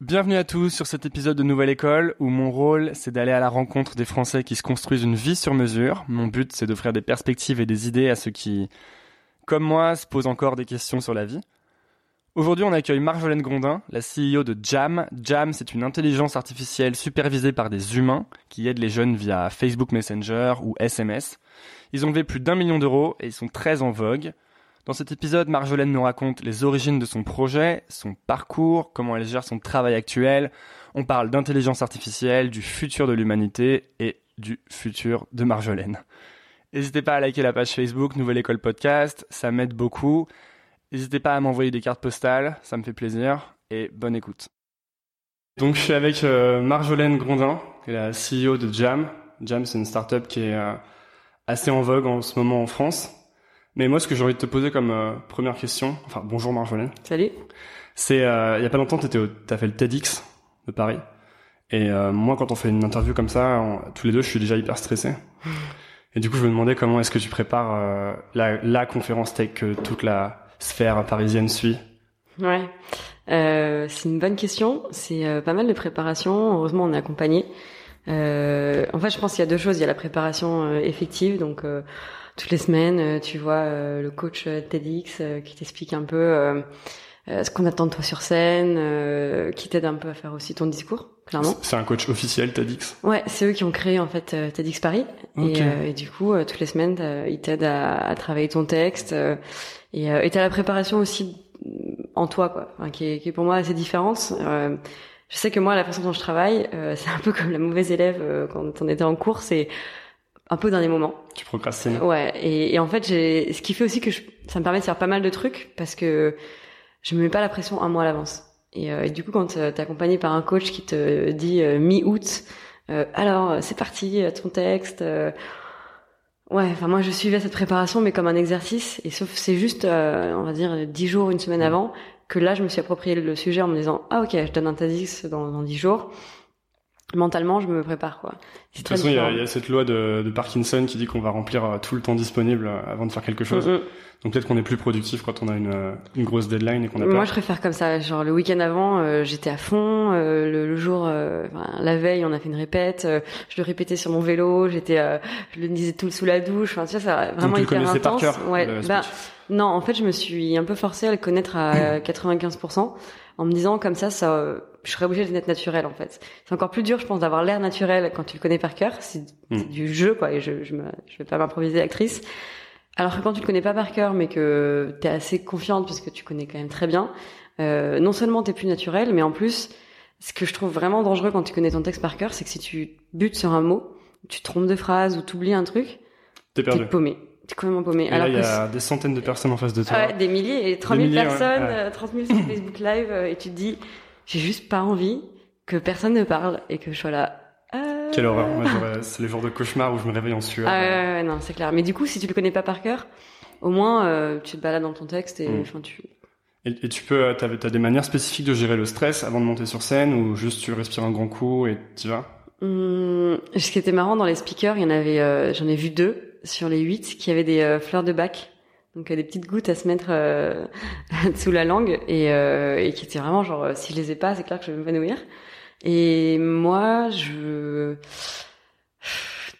Bienvenue à tous sur cet épisode de Nouvelle École où mon rôle c'est d'aller à la rencontre des Français qui se construisent une vie sur mesure. Mon but c'est d'offrir des perspectives et des idées à ceux qui, comme moi, se posent encore des questions sur la vie. Aujourd'hui, on accueille Marjolaine Grondin, la CEO de Jam. Jam, c'est une intelligence artificielle supervisée par des humains qui aident les jeunes via Facebook Messenger ou SMS. Ils ont levé plus d'un million d'euros et ils sont très en vogue. Dans cet épisode, Marjolaine nous raconte les origines de son projet, son parcours, comment elle gère son travail actuel. On parle d'intelligence artificielle, du futur de l'humanité et du futur de Marjolaine. N'hésitez pas à liker la page Facebook Nouvelle École Podcast, ça m'aide beaucoup. N'hésitez pas à m'envoyer des cartes postales, ça me fait plaisir. Et bonne écoute. Donc je suis avec euh, Marjolaine Grondin, qui est la CEO de Jam. Jam, c'est une startup qui est euh, assez en vogue en ce moment en France. Mais moi, ce que j'ai envie de te poser comme euh, première question, enfin bonjour Marjolaine, Salut. c'est euh, il y a pas longtemps, tu as fait le TEDx de Paris. Et euh, moi, quand on fait une interview comme ça, on- tous les deux, je suis déjà hyper stressé. Et du coup, je me demandais comment est-ce que tu prépares euh, la, la conférence tech que toute la sphère parisienne suit. Ouais. Euh, c'est une bonne question. C'est euh, pas mal de préparation. Heureusement, on est accompagné. Euh, en fait, je pense qu'il y a deux choses. Il y a la préparation euh, effective, donc euh, toutes les semaines, euh, tu vois euh, le coach euh, TEDx euh, qui t'explique un peu ce qu'on attend de toi sur scène, euh, qui t'aide un peu à faire aussi ton discours, clairement. C'est un coach officiel TEDx. Ouais, c'est eux qui ont créé en fait TEDx Paris. Et, euh, et du coup, euh, toutes les semaines, ils t'aident à, à travailler ton texte. euh, et euh, et t'as la préparation aussi en toi, quoi, qui, est, qui est pour moi assez différente. Euh, je sais que moi, la façon dont je travaille, euh, c'est un peu comme la mauvaise élève euh, quand on était en cours, c'est un peu dans les moments. Tu procrastines. Ouais, et, et en fait, j'ai, ce qui fait aussi que je, ça me permet de faire pas mal de trucs parce que je me mets pas la pression un mois à l'avance. Et, euh, et du coup, quand euh, t'es accompagné par un coach qui te dit euh, mi-août, euh, alors euh, c'est parti, ton texte. euh, ouais, enfin moi je suivais cette préparation, mais comme un exercice. Et sauf c'est juste, euh, on va dire, dix jours, une semaine avant, que là je me suis approprié le sujet en me disant ah ok, je donne un TEDx dans dix jours. Mentalement, je me prépare quoi. De toute façon, il y, a, il y a cette loi de, de Parkinson qui dit qu'on va remplir euh, tout le temps disponible euh, avant de faire quelque chose. Mm. Donc peut-être qu'on est plus productif quand on a une, euh, une grosse deadline et qu'on a Moi, peur. je préfère comme ça. Genre le week-end avant, euh, j'étais à fond. euh, le, le jour, euh, enfin, la veille, on a fait une répète. euh, je le répétais sur mon vélo. J'étais, euh, je le disais tout sous la douche. Enfin, tu vois, ça vraiment Donc tu le hyper par intense. cœur. ouais. le Bah, non, en fait, je me suis un peu forcée à le connaître à 95% en me disant comme ça, ça, je serais obligée d'être naturelle en fait. C'est encore plus dur, je pense, d'avoir l'air naturel quand tu le connais par cœur. C'est Mm. du jeu, quoi. Et je, je, me, je vais pas m'improviser actrice. Alors que quand tu le connais pas par cœur, mais que t'es assez confiante parce que tu connais quand même très bien, euh, non seulement t'es plus naturel, mais en plus, ce que je trouve vraiment dangereux quand tu connais ton texte par cœur, c'est que si tu butes sur un mot, tu te trompes de phrase ou t'oublies un truc, T'es t'es perdu. paumé. T'es complètement paumé. Et là, Alors il y a des centaines de personnes en face de toi. Ouais, des milliers et 30 000 milliers, ouais, personnes, ouais. euh, 30 000 sur Facebook Live, euh, et tu te dis, j'ai juste pas envie que personne ne parle et que je sois là. euh, Quelle horreur. Moi, c'est les jours de cauchemar où je me réveille en sueur. Ah ouais, ouais, non, c'est clair. Mais du coup, si tu le connais pas par cœur, au moins, euh, tu te balades dans ton texte et, Mm. enfin, tu, Et, et tu peux, t'as, des manières spécifiques de gérer le stress avant de monter sur scène ou juste tu respires un grand coup et tu vas? Hum, ce qui était marrant dans les speakers, il y en avait, euh, j'en ai vu deux sur les huit qui avaient des euh, fleurs de bac, donc euh, des petites gouttes à se mettre euh, sous la langue et, et qui étaient vraiment genre si je les ai pas, c'est clair que je vais m'évanouir. Et moi, je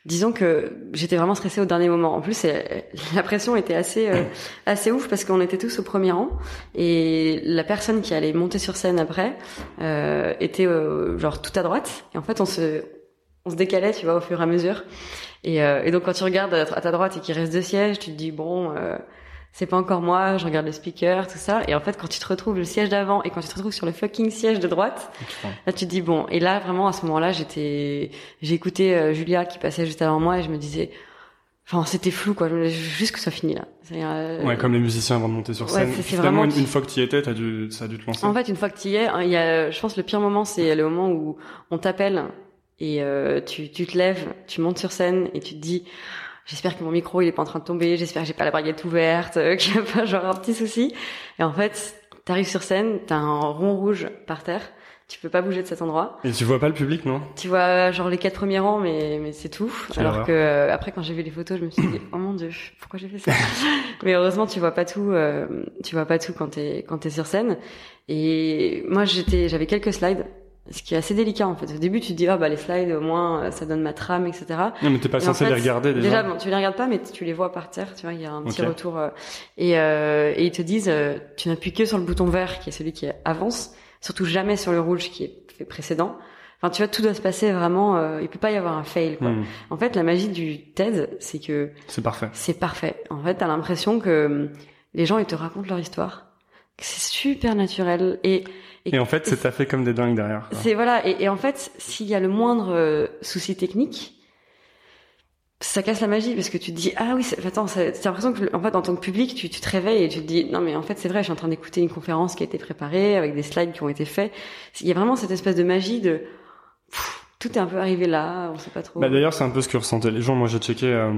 disons que j'étais vraiment stressée au dernier moment. En plus, la pression était assez euh, assez ouf parce qu'on était tous au premier rang et la personne qui allait monter sur scène après euh, était euh, genre tout à droite. Et en fait, on se on se décalait, tu vois, au fur et à mesure. Et, euh, et donc, quand tu regardes à ta droite et qu'il reste deux sièges, tu te dis bon. Euh, c'est pas encore moi, je regarde le speaker, tout ça. Et en fait, quand tu te retrouves le siège d'avant et quand tu te retrouves sur le fucking siège de droite, Là, tu te dis bon. Et là, vraiment, à ce moment-là, j'étais, j'ai écouté euh, Julia qui passait juste avant moi et je me disais, enfin, c'était flou, quoi. Je Juste que ça finit là. Euh, Ouais, comme les musiciens avant de monter sur ouais, scène. Finalement, vraiment- une, une fois que tu y étais, t'as dû, ça a dû te lancer. En fait, une fois que tu y es, hein, il y a, je pense, le pire moment, c'est le moment où on t'appelle et euh, tu, tu te lèves, tu montes sur scène et tu te dis. J'espère que mon micro il est pas en train de tomber, j'espère que j'ai pas la braguette ouverte, qu'il y a pas genre un petit souci. Et en fait, t'arrives sur scène, t'as un rond rouge par terre, tu peux pas bouger de cet endroit. Et tu vois pas le public, non? Tu vois genre les quatre premiers rangs, mais mais c'est tout. Quelle Alors que euh, après quand j'ai vu les photos, je me suis dit oh mon dieu, pourquoi j'ai fait ça? Mais heureusement tu vois pas tout, euh, tu vois pas tout quand t'es quand t'es sur scène. Et moi j'étais, j'avais quelques slides, ce qui est assez délicat en fait. Au début tu te dis ah bah les slides au moins euh, ça donne ma trame etc. Non, mais t'es pas Et en censé fait, les regarder déjà. bon, tu les regardes pas, mais tu les vois par terre. Tu vois, il y a un petit Ok. retour. euh, et, euh, et ils te disent, euh, tu n'appuies que sur le bouton vert, qui est celui qui avance, surtout jamais sur le rouge qui est fait précédent. Enfin, tu vois, tout doit se passer vraiment. Euh, il peut pas y avoir un fail. Quoi. Hmm, En fait, la magie du TED, c'est que c'est parfait. c'est parfait. En fait, t'as l'impression que hum, les gens ils te racontent leur histoire, c'est super naturel et Et en fait, c'est taffé comme des dingues derrière. c'est voilà, et, et en fait, s'il y a le moindre euh, souci technique, ça casse la magie parce que tu te dis ah oui, c'est- attends, t'as l'impression que en fait en tant que public, tu, tu te réveilles et tu te dis non mais en fait c'est vrai, je suis en train d'écouter une conférence qui a été préparée avec des slides qui ont été faits. Il y a vraiment cette espèce de magie de pff, tout est un peu arrivé là, on sait pas trop. Bah, d'ailleurs, c'est un peu ce que ressentaient les gens. Moi, j'ai checké euh,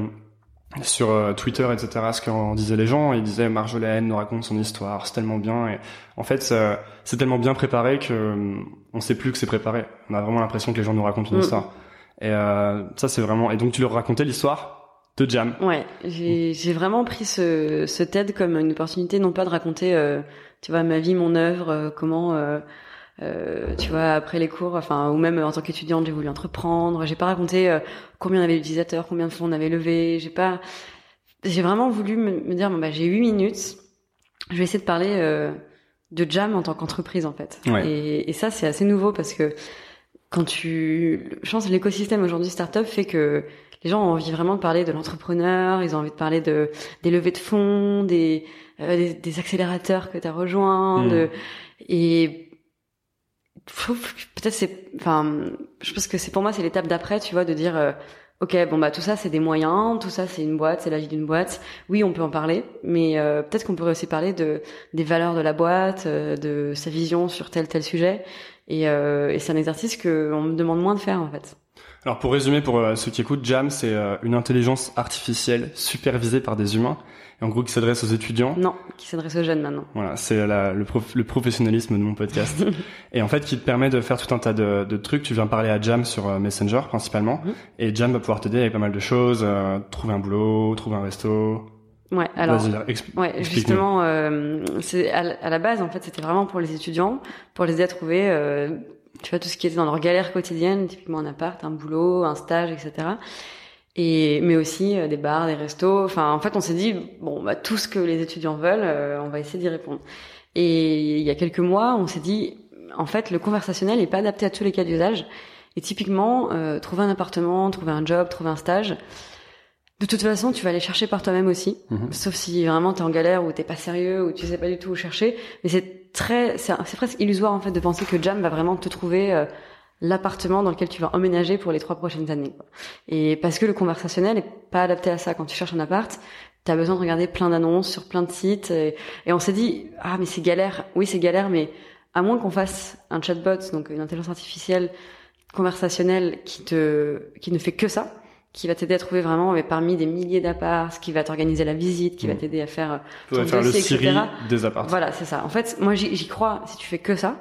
sur euh, Twitter, etc., ce qu'en disaient les gens. Ils disaient Marjolaine nous raconte son histoire, c'est tellement bien. Et en fait, ça- c'est tellement bien préparé que euh, on sait plus que c'est préparé. On a vraiment l'impression que les gens nous racontent une Mm. histoire. Et euh, ça, c'est vraiment. Et donc, tu leur racontais l'histoire de Jam. Ouais, j'ai j'ai vraiment pris ce, ce TED comme une opportunité non pas de raconter, euh, tu vois, ma vie, mon œuvre, euh, comment, euh, euh, tu vois, après les cours, enfin, ou même en tant qu'étudiante, j'ai voulu entreprendre. J'ai pas raconté euh, combien on avait d'utilisateurs, combien de fonds on avait levé. J'ai pas, j'ai vraiment voulu me, me dire, bon, bah, j'ai huit minutes, je vais essayer de parler euh, de Jam en tant qu'entreprise en fait. Ouais. Et, et ça, c'est assez nouveau parce que quand tu, je pense l'écosystème aujourd'hui startup fait que les gens ont envie vraiment de parler de l'entrepreneur, ils ont envie de parler de des levées de fonds, des euh, des, des accélérateurs que tu as rejoints, Mm. de, et peut-être c'est, enfin, je pense que c'est pour moi c'est l'étape d'après, tu vois, de dire, euh, ok, bon bah tout ça c'est des moyens, tout ça c'est une boîte, c'est la vie d'une boîte. Oui, on peut en parler, mais euh, peut-être qu'on pourrait aussi parler de des valeurs de la boîte, euh, de sa vision sur tel tel sujet. Et, euh, et c'est un exercice que on me demande moins de faire en fait. Alors, pour résumer, pour euh, ceux qui écoutent, Jam, c'est euh, une intelligence artificielle supervisée par des humains. En gros, qui s'adresse aux étudiants. Non, qui s'adresse aux jeunes maintenant. Voilà, c'est le, prof- le professionnalisme de mon podcast. et en fait, qui te permet de faire tout un tas de, de trucs. Tu viens parler à Jam sur euh, Messenger principalement. Mhm. Et Jam va pouvoir t'aider avec pas mal de choses. euh, trouver un boulot, trouver un resto. Ouais, alors. Ouais, justement, euh, c'est à, la- à la base en fait, c'était vraiment pour les étudiants, pour les aider à trouver, euh, tu vois, tout ce qui était dans leur galère quotidienne, typiquement un appart, un boulot, un stage, etc. Et mais aussi euh, des bars, des restos. Enfin, en fait, on s'est dit bon, bah tout ce que les étudiants veulent, euh, on va essayer d'y répondre. Et il y a quelques mois, on s'est dit en fait, le conversationnel n'est pas adapté à tous les cas d'usage. Et typiquement, euh, trouver un appartement, trouver un job, trouver un stage. De toute façon, tu vas aller chercher par toi-même aussi, Mhm. sauf si vraiment t'es en galère ou t'es pas sérieux ou tu sais pas du tout où chercher. Mais c'est très, c'est c'est presque illusoire en fait de penser que Jam va vraiment te trouver euh, l'appartement dans lequel tu vas emménager pour les trois prochaines années. quoi. Et parce que le conversationnel est pas adapté à ça. Quand tu cherches un appart, t'as besoin de regarder plein d'annonces sur plein de sites. Et, et on s'est dit ah mais c'est galère. Oui c'est galère, mais à moins qu'on fasse un chatbot, donc une intelligence artificielle conversationnelle qui te, qui ne fait que ça qui va t'aider à trouver vraiment mais parmi des milliers d'apparts, qui va t'organiser la visite, qui va Mm. t'aider à faire faire le etc. des apparts. Voilà, c'est ça. En fait, moi j'y crois si tu fais que ça.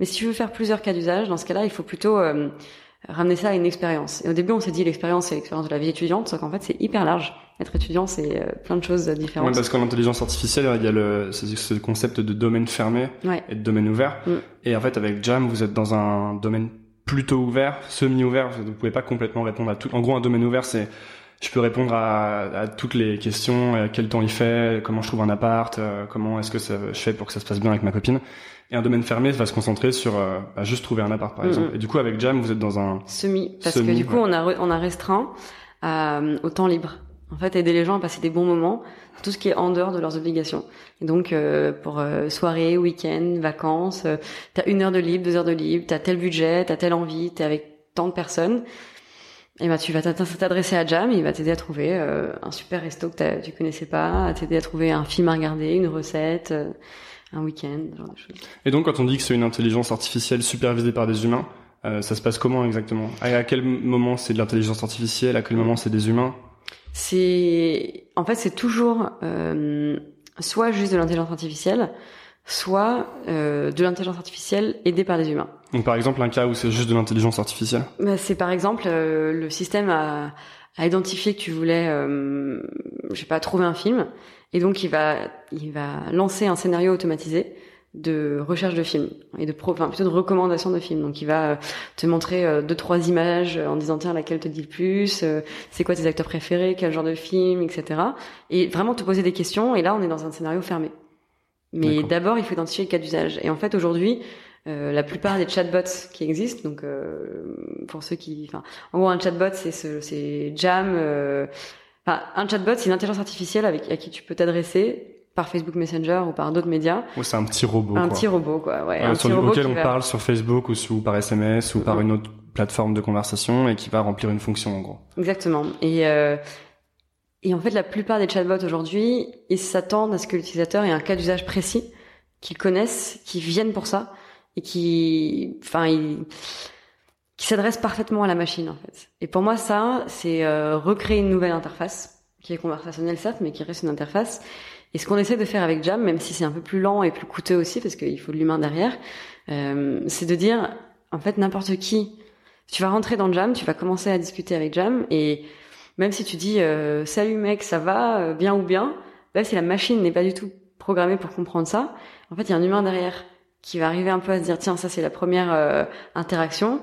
Mais si tu veux faire plusieurs cas d'usage, dans ce cas-là, il faut plutôt euh, ramener ça à une expérience. Et au début, on s'est dit l'expérience, c'est l'expérience de la vie étudiante, sauf qu'en fait, c'est hyper large. Être étudiant, c'est euh, plein de choses Ouais, différentes. parce qu'en intelligence artificielle, il y a le, ce, ce concept de domaine fermé Ouais. et de domaine ouvert. Mm. Et en fait, avec Jam, vous êtes dans un domaine plutôt ouvert, semi-ouvert. Vous pouvez pas complètement répondre à tout. En gros, un domaine ouvert, c'est je peux répondre à, à toutes les questions. euh, quel temps il fait Comment je trouve un appart euh, Comment est-ce que ça, je fais pour que ça se passe bien avec ma copine Et un domaine fermé va se concentrer sur euh, bah, juste trouver un appart, par Mm, exemple. Et du coup, avec Jam, vous êtes dans un Semi, parce Semi, que du coup, ouais. on a re- on a restreint euh, au temps libre. En fait, aider les gens à passer des bons moments, tout ce qui est en dehors de leurs obligations. Et donc, euh, pour euh, soirée, week-end, vacances, euh, t'as une heure de libre, deux heures de libre, t'as tel budget, t'as telle envie, t'es avec tant de personnes. Et ben, tu vas t'adresser à Jam, il va t'aider à trouver euh, un super resto que tu connaissais pas, à t'aider à trouver un film à regarder, une recette, euh, un week-end, ce genre de choses. Et donc, quand on dit que c'est une intelligence artificielle supervisée par des humains, euh, ça se passe comment exactement? À, à quel moment c'est de l'intelligence artificielle? À quel moment c'est des humains? C'est en fait c'est toujours euh, soit juste de l'intelligence artificielle, soit euh, de l'intelligence artificielle aidée par des humains. Donc, par exemple, un cas où c'est juste de l'intelligence artificielle. Bah, c'est par exemple euh, le système a, a identifié que tu voulais, euh, je sais pas, trouver un film, et donc il va il va lancer un scénario automatisé de recherche de films et de pro, enfin plutôt de recommandation de films. Donc il va euh, te montrer euh, deux trois images en disant tiens laquelle te dit le plus, euh, c'est quoi tes acteurs préférés, quel genre de film, etc. Et vraiment te poser des questions. Et là on est dans un scénario fermé. Mais d'abord il faut identifier le cas d'usage. Et en fait aujourd'hui euh, la plupart des chatbots qui existent, donc euh, pour ceux qui, enfin, en gros un chatbot c'est ce, c'est Jam. euh, Enfin, un chatbot c'est une intelligence artificielle avec à qui tu peux t'adresser par Facebook Messenger ou par d'autres médias. Ou c'est un petit robot un quoi. petit robot quoi, ouais. Un sur petit robot auquel on va- parle sur Facebook ou, sous, par SMS ou par Mhm. une autre plateforme de conversation et qui va remplir une fonction en gros. Exactement. Et euh, et en fait la plupart des chatbots aujourd'hui ils s'attendent à ce que l'utilisateur ait un cas d'usage précis qu'ils connaissent, qui viennent pour ça et qui, enfin, ils qui s'adresse parfaitement à la machine en fait. Et pour moi ça, c'est euh, recréer une nouvelle interface qui est conversationnelle certes, mais qui reste une interface. Et ce qu'on essaie de faire avec Jam, même si c'est un peu plus lent et plus coûteux aussi parce qu'il faut de l'humain derrière, euh, c'est de dire en fait n'importe qui, tu vas rentrer dans Jam, tu vas commencer à discuter avec Jam et même si tu dis euh, salut mec, ça va, euh, bien ou bien, là si la machine n'est pas du tout programmée pour comprendre ça, en fait il y a un humain derrière qui va arriver un peu à se dire tiens ça c'est la première euh, interaction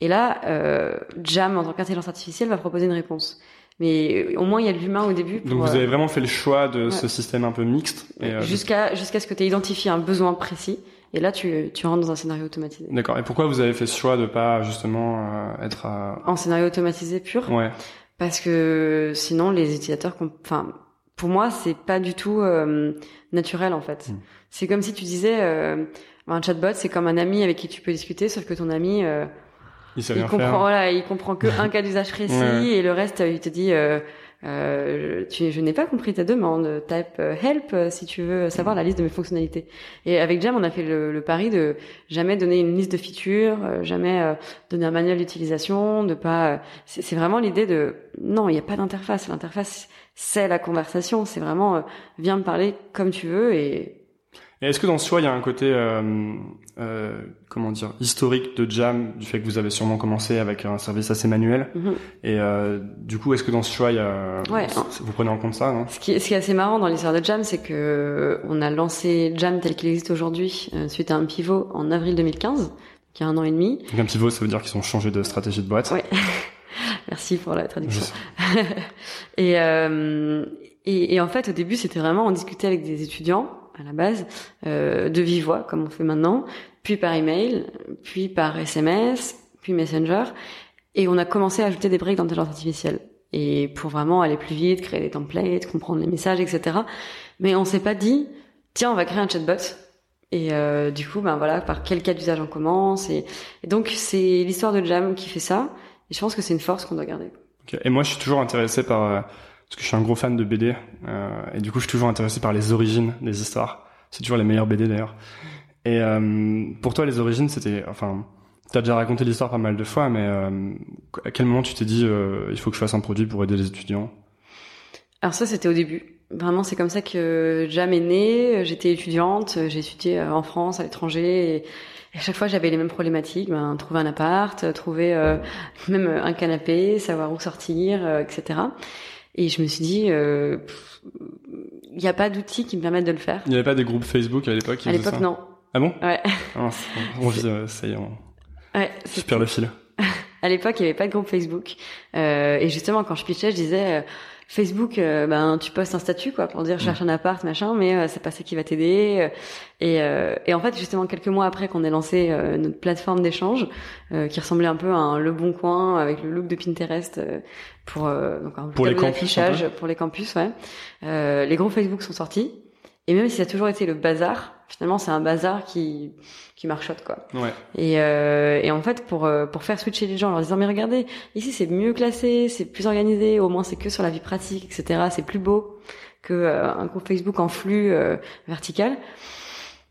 et là euh, Jam en tant qu'intelligence artificielle va proposer une réponse. Mais au moins il y a de l'humain au début. Pour, Donc vous euh, avez vraiment fait le choix de ouais. ce système un peu mixte. Euh, jusqu'à jusqu'à ce que tu aies identifié un besoin précis et là tu tu rentres dans un scénario automatisé. D'accord. Et pourquoi vous avez fait ce choix de pas justement euh, être à... En scénario automatisé pur. Ouais. Parce que sinon les utilisateurs enfin pour moi c'est pas du tout euh, naturel en fait Mm. c'est comme si tu disais euh, un chatbot c'est comme un ami avec qui tu peux discuter sauf que ton ami euh, Il il comprend voilà il comprend que un cas d'usage précis Ouais. et le reste il te dit euh, tu, je n'ai pas compris ta demande. Type euh, help euh, si tu veux savoir la liste de mes fonctionnalités. Et avec Jam, on a fait le, le pari de jamais donner une liste de features, jamais donner un manuel d'utilisation, de pas. c'est vraiment l'idée de non, il n'y a pas d'interface. L'interface, c'est la conversation. C'est vraiment viens me parler comme tu veux et Et est-ce que dans ce choix, il y a un côté, euh, euh, comment dire, historique de Jam, du fait que vous avez sûrement commencé avec un service assez manuel Mhm. Et euh, du coup, est-ce que dans ce choix, il y a, Ouais. vous prenez en compte ça non? Ce qui, est, ce qui est assez marrant dans l'histoire de Jam, c'est que on a lancé Jam tel qu'il existe aujourd'hui euh, suite à un pivot en avril 2015, qui a un an et demi. Donc un pivot, ça veut dire qu'ils ont changé de stratégie de boîte. Ouais. Merci pour la traduction. et, euh, et, et en fait, au début, c'était vraiment on discutait avec des étudiants à la base euh, de vive voix, comme on fait maintenant, puis par email, puis par SMS, puis Messenger, et on a commencé à ajouter des briques d'intelligence artificielle. Et pour vraiment aller plus vite, créer des templates, comprendre les messages, etc. Mais on s'est pas dit, tiens, on va créer un chatbot. Et euh, du coup, ben voilà, par quel cas d'usage on commence. Et, donc, c'est l'histoire de Jam qui fait ça. Et je pense que c'est une force qu'on doit garder. Et moi, je suis toujours intéressé par, euh, parce que je suis un gros fan de BD, euh, et du coup, je suis toujours intéressé par les origines des histoires. C'est toujours les meilleures BD d'ailleurs. Et euh, pour toi, les origines, c'était, enfin, T'as déjà raconté l'histoire pas mal de fois, mais euh, à quel moment tu t'es dit il faut que je fasse un produit pour aider les étudiants? Alors ça, c'était au début. Vraiment, c'est comme ça que Jam est né. J'étais étudiante, j'ai étudié en France, à l'étranger, et, à chaque fois j'avais les mêmes problématiques. Ben, trouver un appart, trouver même un canapé, savoir où sortir, etc. Et je me suis dit, il n'y a pas d'outils qui me permettent de le faire. Il n'y avait pas des groupes Facebook à l'époque À l'époque, non. Ah bon? Ouais. Ah, on vit, ça y est, on... Ouais, je perds le fil. à l'époque, il n'y avait pas de groupe Facebook. Euh, et justement, quand je pitchais, je disais, euh, Facebook, euh, ben tu postes un statut quoi pour dire je cherche un appart machin, mais euh, c'est pas ça qui va t'aider. Et, et en fait, justement, quelques mois après qu'on ait lancé notre plateforme d'échange, qui ressemblait un peu à un Le Bon Coin avec le look de Pinterest pour donc un pour les campus, pour les campus, ouais. les groupes Facebook sont sortis. Et même si ça a toujours été le bazar, finalement c'est un bazar qui qui marchote quoi. Ouais. Et, euh, et en fait pour euh, pour faire switcher les gens en leur disant mais regardez ici c'est mieux classé, c'est plus organisé, au moins c'est que sur la vie pratique etc. C'est plus beau que euh, un groupe Facebook en flux euh, vertical.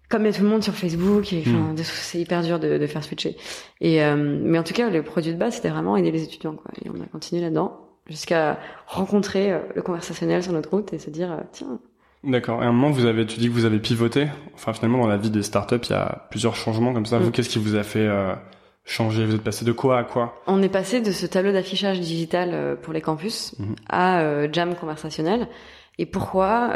Comme il y a tout le monde sur Facebook, et, mm. c'est hyper dur de, de faire switcher. Et mais en tout cas le produit de base c'était vraiment aider les étudiants quoi. Et on a continué là-dedans jusqu'à rencontrer le conversationnel sur notre route et se dire tiens D'accord. Et à un moment, vous avez, tu dis que vous avez pivoté. Enfin, finalement, dans la vie des startups, il y a plusieurs changements comme ça. Vous, mm. qu'est-ce qui vous a fait euh, changer? Vous êtes passé de quoi à quoi? On est passé de ce tableau d'affichage digital euh, pour les campus mm-hmm. à euh, Jam conversationnel. Et pourquoi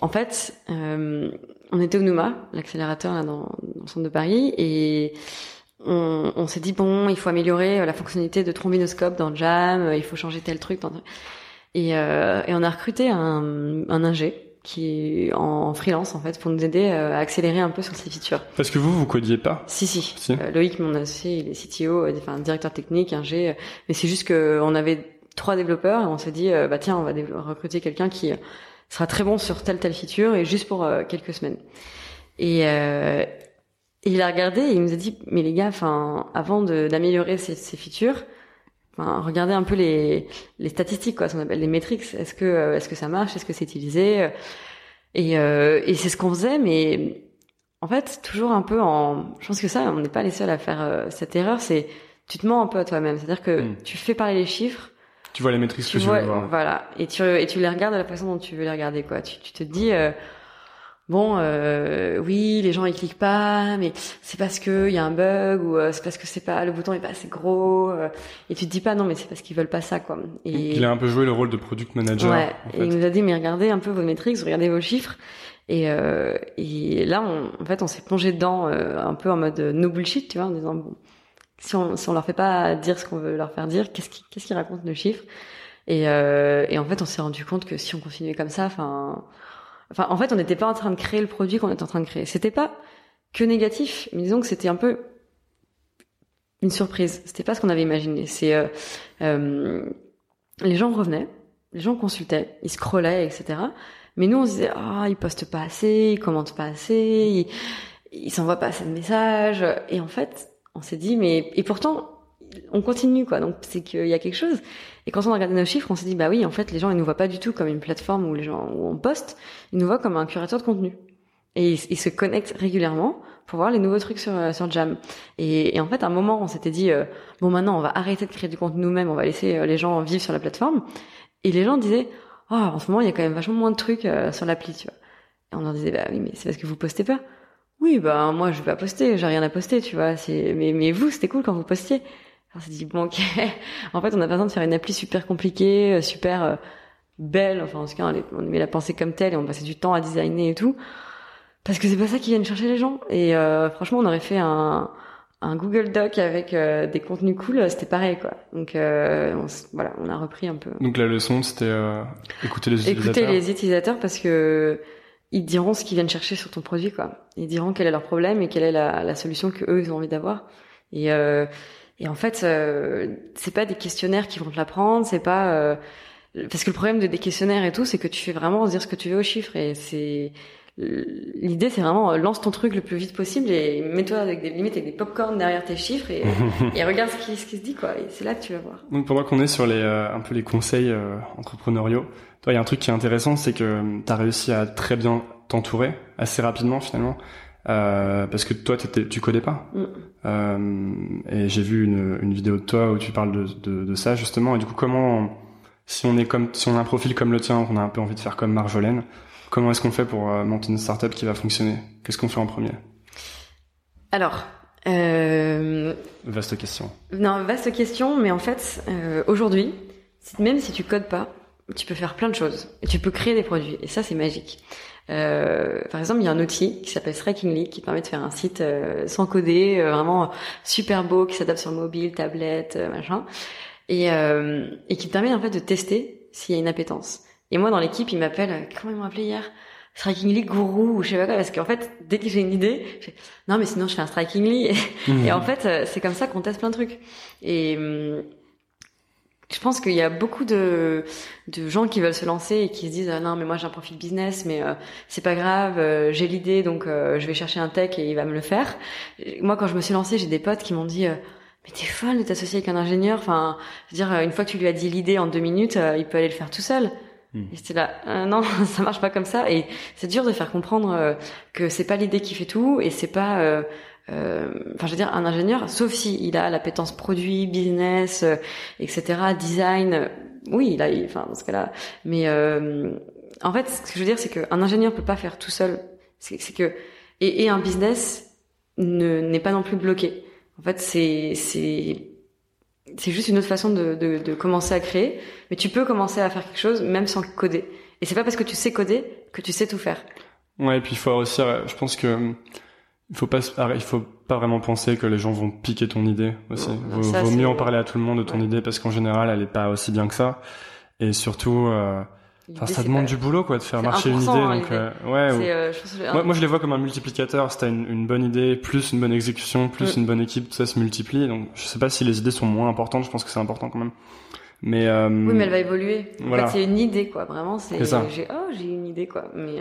En fait, on était au Numa, l'accélérateur là dans, dans, le centre de Paris, et on, on s'est dit bon, il faut améliorer la fonctionnalité de trombinoscope dans Jam, il faut changer tel truc. Dans... Et, euh, et on a recruté un, un ingé qui est en freelance en fait pour nous aider euh, à accélérer un peu sur ces features. Parce que vous vous codiez pas? Si si. si. Euh, Loïc mon associé, il est CTO, enfin directeur technique, ingé, mais c'est juste que on avait trois développeurs et on s'est dit bah tiens on va recruter quelqu'un qui sera très bon sur telle telle feature et juste pour quelques semaines. Et, et il a regardé et il nous a dit mais les gars enfin avant d'améliorer ces, ces features Enfin, regardez un peu les, les statistiques, quoi, ce qu'on appelle les métriques. Est-ce que, euh, est-ce que ça marche? Est-ce que c'est utilisé? Et, euh, et c'est ce qu'on faisait, mais en fait, toujours un peu en. Je pense que ça, on n'est pas les seuls à faire euh, cette erreur. C'est tu te mens un peu à toi-même. C'est-à-dire que hmm. tu fais parler les chiffres. Tu vois les métriques que tu veux voir. Voilà, et tu et tu les regardes de la façon dont tu veux les regarder, quoi. Tu, tu te dis bon, euh, oui, les gens ils cliquent pas, mais c'est parce que il y a un bug ou euh, c'est parce que c'est pas le bouton est pas assez gros. Euh, et tu te dis pas non, mais c'est parce qu'ils veulent pas ça, quoi. Et il a un peu joué le rôle de product manager. Ouais. Et il nous a dit mais regardez un peu vos métriques, regardez vos chiffres. Et, euh, et là, on, en fait, on s'est plongé dedans un peu en mode no bullshit, tu vois, en disant bon, si on si on leur fait pas dire ce qu'on veut leur faire dire, qu'est-ce qui qu'est-ce qu'ils racontent nos chiffres? Et, et en fait, on s'est rendu compte que si on continuait comme ça, enfin Enfin, en fait, on n'était pas en train de créer le produit qu'on était en train de créer. C'était pas que négatif, mais disons que c'était un peu une surprise. C'était pas ce qu'on avait imaginé. C'est euh, euh, les gens revenaient, les gens consultaient, ils scrollaient, etc. Mais nous, on se disait ah, ils postent pas assez, ils commentent pas assez, ils, ils s'envoient pas assez de messages. Et en fait, on s'est dit mais et pourtant on continue quoi. Donc c'est qu'il y a quelque chose. Et quand on a regardé nos chiffres, on s'est dit bah oui, en fait, les gens ils nous voient pas du tout comme une plateforme où les gens où on poste, ils nous voient comme un curateur de contenu. Et ils, se connectent régulièrement pour voir les nouveaux trucs sur euh, sur Jam. Et, en fait, à un moment, on s'était dit euh, bon maintenant, on va arrêter de créer du contenu nous-mêmes, on va laisser euh, les gens vivre sur la plateforme. Et les gens disaient oh en ce moment, il y a quand même vachement moins de trucs sur l'appli, tu vois. Et on leur disait bah oui, mais c'est parce que vous postez pas. Oui, bah moi je vais pas poster, j'ai rien à poster, tu vois. Mais mais vous, c'était cool quand vous postiez on s'est dit bon ok, en fait on a pas besoin de faire une appli super compliquée, euh, super euh, belle, enfin en tout cas on aimait la penser comme telle et on passait du temps à designer et tout, parce que c'est pas ça qui viennent chercher les gens. Et euh, franchement on aurait fait un, un Google Doc avec des contenus cool, c'était pareil quoi. Donc voilà, on a repris un peu. Donc la leçon c'était écouter les utilisateurs. Écouter les utilisateurs parce que ils diront ce qu'ils viennent chercher sur ton produit quoi. Ils diront quel est leur problème et quelle est la, la solution que eux ils ont envie d'avoir. Et et en fait, euh, c'est pas des questionnaires qui vont te l'apprendre, c'est pas euh, parce que le problème de des questionnaires et tout, c'est que tu fais vraiment dire ce que tu veux aux chiffres et c'est l'idée, c'est vraiment euh, lance ton truc le plus vite possible et mets-toi avec des limites avec des popcorn derrière tes chiffres et, et regarde ce qui, ce qui se dit quoi. Et c'est là que tu vas voir. Donc pendant qu'on est sur les un peu les conseils entrepreneuriaux, toi, il y a un truc qui est intéressant, c'est que tu as réussi à très bien t'entourer assez rapidement finalement. Euh, parce que toi, tu codais pas. Mm. Euh, et j'ai vu une, une vidéo de toi où tu parles de, de, de ça justement. Et du coup, comment, si on est comme, si on a un profil comme le tien, qu'on a un peu envie de faire comme Marjolaine, comment est-ce qu'on fait pour euh, monter une startup qui va fonctionner? Qu'est-ce qu'on fait en premier? Alors, euh, Vaste question. non, vaste question, mais en fait, aujourd'hui, même si tu codes pas, tu peux faire plein de choses. Tu peux créer des produits. Et ça, c'est magique. Euh, par exemple, il y a un outil qui s'appelle Strikingly qui permet de faire un site euh, sans coder, euh, vraiment super beau, qui s'adapte sur mobile, tablette, euh, machin, et, euh, et qui permet en fait de tester s'il y a une appétence. Et moi, dans l'équipe, ils m'appellent, euh, comment ils m'ont appelé hier? Strikingly Gourou ou je sais pas quoi, parce qu'en fait, dès que j'ai une idée, je fais, non mais sinon je fais un Strikingly. Et, et en fait, euh, c'est comme ça qu'on teste plein de trucs. Et hum, je pense qu'il y a beaucoup de, de gens qui veulent se lancer et qui se disent ah non mais moi j'ai un profil business mais euh, c'est pas grave euh, j'ai l'idée donc euh, je vais chercher un tech et il va me le faire. Moi quand je me suis lancée j'ai des potes qui m'ont dit euh, mais t'es folle de t'associer avec un ingénieur enfin je veux dire euh, une fois que tu lui as dit l'idée en deux minutes euh, il peut aller le faire tout seul. Hmm. Et c'était là Euh, non ça marche pas comme ça et c'est dur de faire comprendre euh, que c'est pas l'idée qui fait tout et c'est pas euh, euh, enfin je veux dire un ingénieur sauf si il a l'appétence produit business euh, etc design euh, oui il a enfin dans ce cas-là. Mais euh, en fait ce que je veux dire c'est qu'un ingénieur peut pas faire tout seul. C'est que et, et un business ne n'est pas non plus bloqué. En fait c'est c'est c'est juste une autre façon de, de, de commencer à créer. Mais tu peux commencer à faire quelque chose même sans coder. Et c'est pas parce que tu sais coder que tu sais tout faire. Ouais, et puis il faut aussi, je pense que il faut pas, il faut pas vraiment penser que les gens vont piquer ton idée aussi. Non, vaut, ça, vaut c'est- mieux en parler à tout le monde de ton Ouais. idée parce qu'en général, elle est pas aussi bien que ça. Et surtout, euh, enfin, ça demande pas- du boulot, quoi, de faire marcher une idée. 1%, hein, Donc, euh, ouais. ou- euh, je Moi, moi, je les vois comme un multiplicateur. Si t'as une, une bonne idée, plus une bonne exécution, plus Mm. une bonne équipe, tout ça se multiplie. Donc, je sais pas si les idées sont moins importantes. Je pense que c'est important quand même. Mais, euh, Oui, mais elle va évoluer. En Voilà. fait, c'est une idée, quoi. Vraiment, c'est. J'ai, oh, j'ai une idée, quoi. Mais.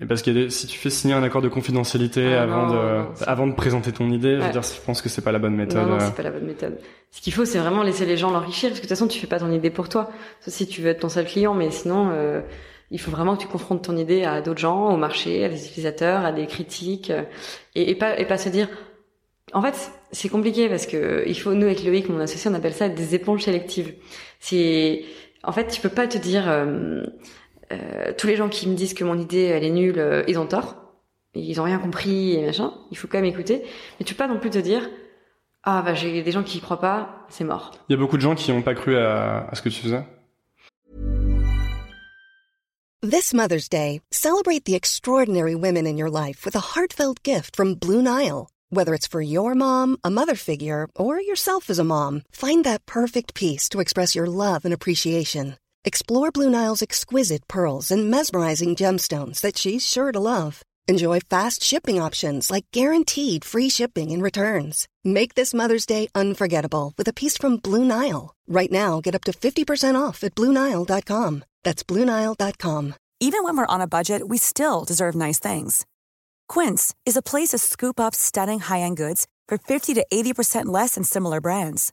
Euh, Et parce que si tu fais signer un accord de confidentialité Ah avant non, de non, avant de présenter ton idée, je veux dire, je pense que c'est pas la bonne méthode. Non, non, euh. c'est pas la bonne méthode. Ce qu'il faut, c'est vraiment laisser les gens l'enrichir, parce que de toute façon, tu fais pas ton idée pour toi. Sauf si tu veux être ton seul client, mais sinon, euh, il faut vraiment que tu confrontes ton idée à d'autres gens, au marché, à des utilisateurs, à des critiques, euh, et, et pas et pas se dire. En fait, c'est compliqué parce que il faut nous avec Loïc, mon associé, on appelle ça des éponges sélectives. C'est en fait, tu peux pas te dire euh, euh, tous les gens qui me disent que mon idée elle est nulle, euh, ils ont tort. Ils ont rien compris et machin. Il faut quand même écouter, mais tu peux pas non plus te dire ah bah j'ai des gens qui y croient pas, c'est mort. Il y a beaucoup de gens qui n'ont pas cru à, à ce que tu faisais. This Mother's Day, celebrate the extraordinary women in your life with a heartfelt gift from Blue Nile. Whether it's for your mom, a mother figure, or yourself as a mom, find that perfect piece to express your love and appreciation. Explore Blue Nile's exquisite pearls and mesmerizing gemstones that she's sure to love. Enjoy fast shipping options like guaranteed free shipping and returns. Make this Mother's Day unforgettable with a piece from Blue Nile. Right now, get up to 50% off at BlueNile.com. That's BlueNile.com. Even when we're on a budget, we still deserve nice things. Quince is a place to scoop up stunning high-end goods for 50 to 80% less than similar brands.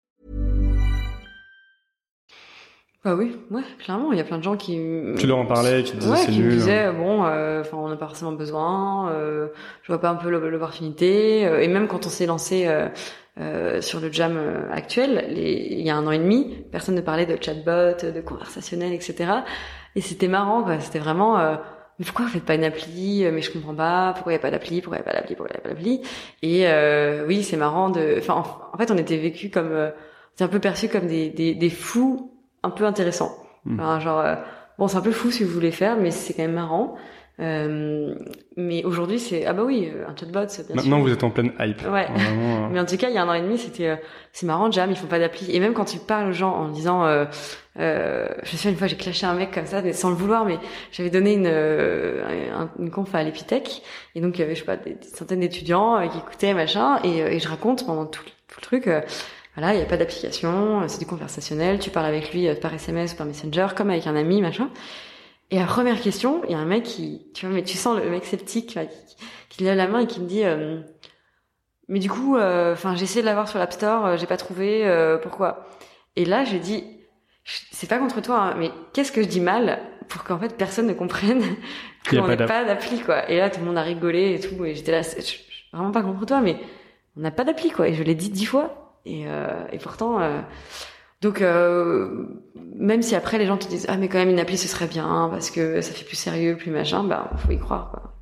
Bah oui, ouais, clairement, il y a plein de gens qui. Tu leur en parlais, qui te disaient ouais, c'est qui me nul. disaient bon, euh, enfin on n'a pas forcément besoin, euh, je vois pas un peu l'op- l'opportunité, euh, et même quand on s'est lancé euh, euh, sur le jam actuel, les- il y a un an et demi, personne ne parlait de chatbot, de conversationnel, etc. Et c'était marrant, quoi. C'était vraiment. euh, mais pourquoi vous faites pas une appli Mais je comprends pas. Pourquoi il y a pas d'appli Pourquoi il y a pas d'appli Pourquoi il y a pas d'appli Et euh, oui, c'est marrant de. Enfin, en, fait, on était vécu comme. c'est un peu perçu comme des, des, des fous un peu intéressants. Mm. Enfin, genre, euh, bon, c'est un peu fou que vous voulez faire, mais c'est quand même marrant. Euh, mais aujourd'hui, c'est ah bah oui, euh, un chatbot, bien Maintenant, sûr. vous êtes en pleine hype. Ouais. Vraiment, euh, Mais en tout cas, il y a un an et demi, c'était euh, c'est marrant, Jam, ils font pas d'appli. Et même quand tu parles aux gens en disant, euh, euh, je sais une fois j'ai clashé un mec comme ça, mais sans le vouloir, mais j'avais donné une un- une conf à l'Epitech, et donc il y avait je sais pas des, des centaines d'étudiants qui écoutaient machin, et, et je raconte pendant tout, tout le truc. Euh, voilà, il n'y a pas d'application, c'est du conversationnel, tu parles avec lui par SMS ou par Messenger, comme avec un ami, machin. Et la première question, il y a un mec qui, tu vois, mais tu sens le mec sceptique qui, qui lève la main et qui me dit, mais du coup, enfin, j'ai essayé de l'avoir sur l'App Store, j'ai pas trouvé, pourquoi? Et là, j'ai dit, c'est pas contre toi, hein, mais qu'est-ce que je dis mal pour qu'en fait personne ne comprenne qu'on n'ait pas d'appli quoi. Et là, tout le monde a rigolé et tout, et j'étais là, vraiment pas contre toi, mais on n'a pas d'appli quoi. Et je l'ai dit dix fois, et, euh, et pourtant. Euh, donc euh, même si après les gens te disent ah mais quand même une appli ce serait bien parce que ça fait plus sérieux, plus machin, bah faut y croire quoi.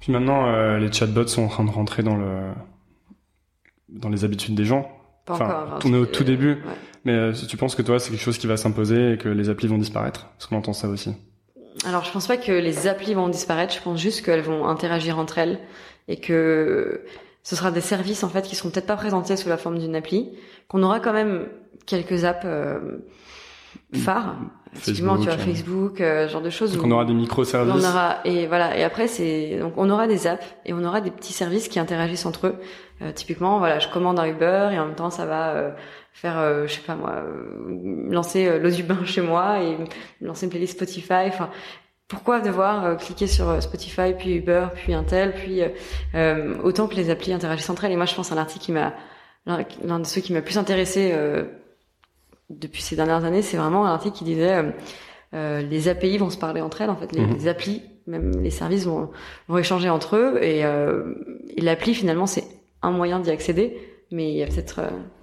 Puis maintenant euh, les chatbots sont en train de rentrer dans le dans les habitudes des gens. Pas enfin, encore, on est au tout début. Ouais. Mais euh, tu penses que toi, c'est quelque chose qui va s'imposer et que les applis vont disparaître? Parce qu'on entend ça aussi. Alors, je pense pas que les applis vont disparaître. Je pense juste qu'elles vont interagir entre elles et que ce sera des services en fait qui seront peut-être pas présentés sous la forme d'une appli, qu'on aura quand même quelques apps euh, phares. Effectivement, tu vois Facebook, Facebook, euh, ce genre de choses. Donc où- on aura des microservices. on aura et voilà et après c'est donc on aura des apps et on aura des petits services qui interagissent entre eux. Euh, typiquement voilà je commande un Uber et en même temps ça va euh, faire euh, je sais pas moi euh, lancer euh, l'eau du bain chez moi et lancer une playlist Spotify. Enfin pourquoi devoir euh, cliquer sur euh, Spotify puis Uber puis un tel puis euh, euh, autant que les applis interagissent entre elles et moi je pense à un article qui m'a l'un de ceux qui m'a plus intéressé euh, depuis ces dernières années c'est vraiment un article qui disait euh, les API vont se parler entre elles en fait les, Mhm. les applis même les services vont, vont échanger entre eux et, euh, et l'appli finalement c'est un moyen d'y accéder mais il y a peut-être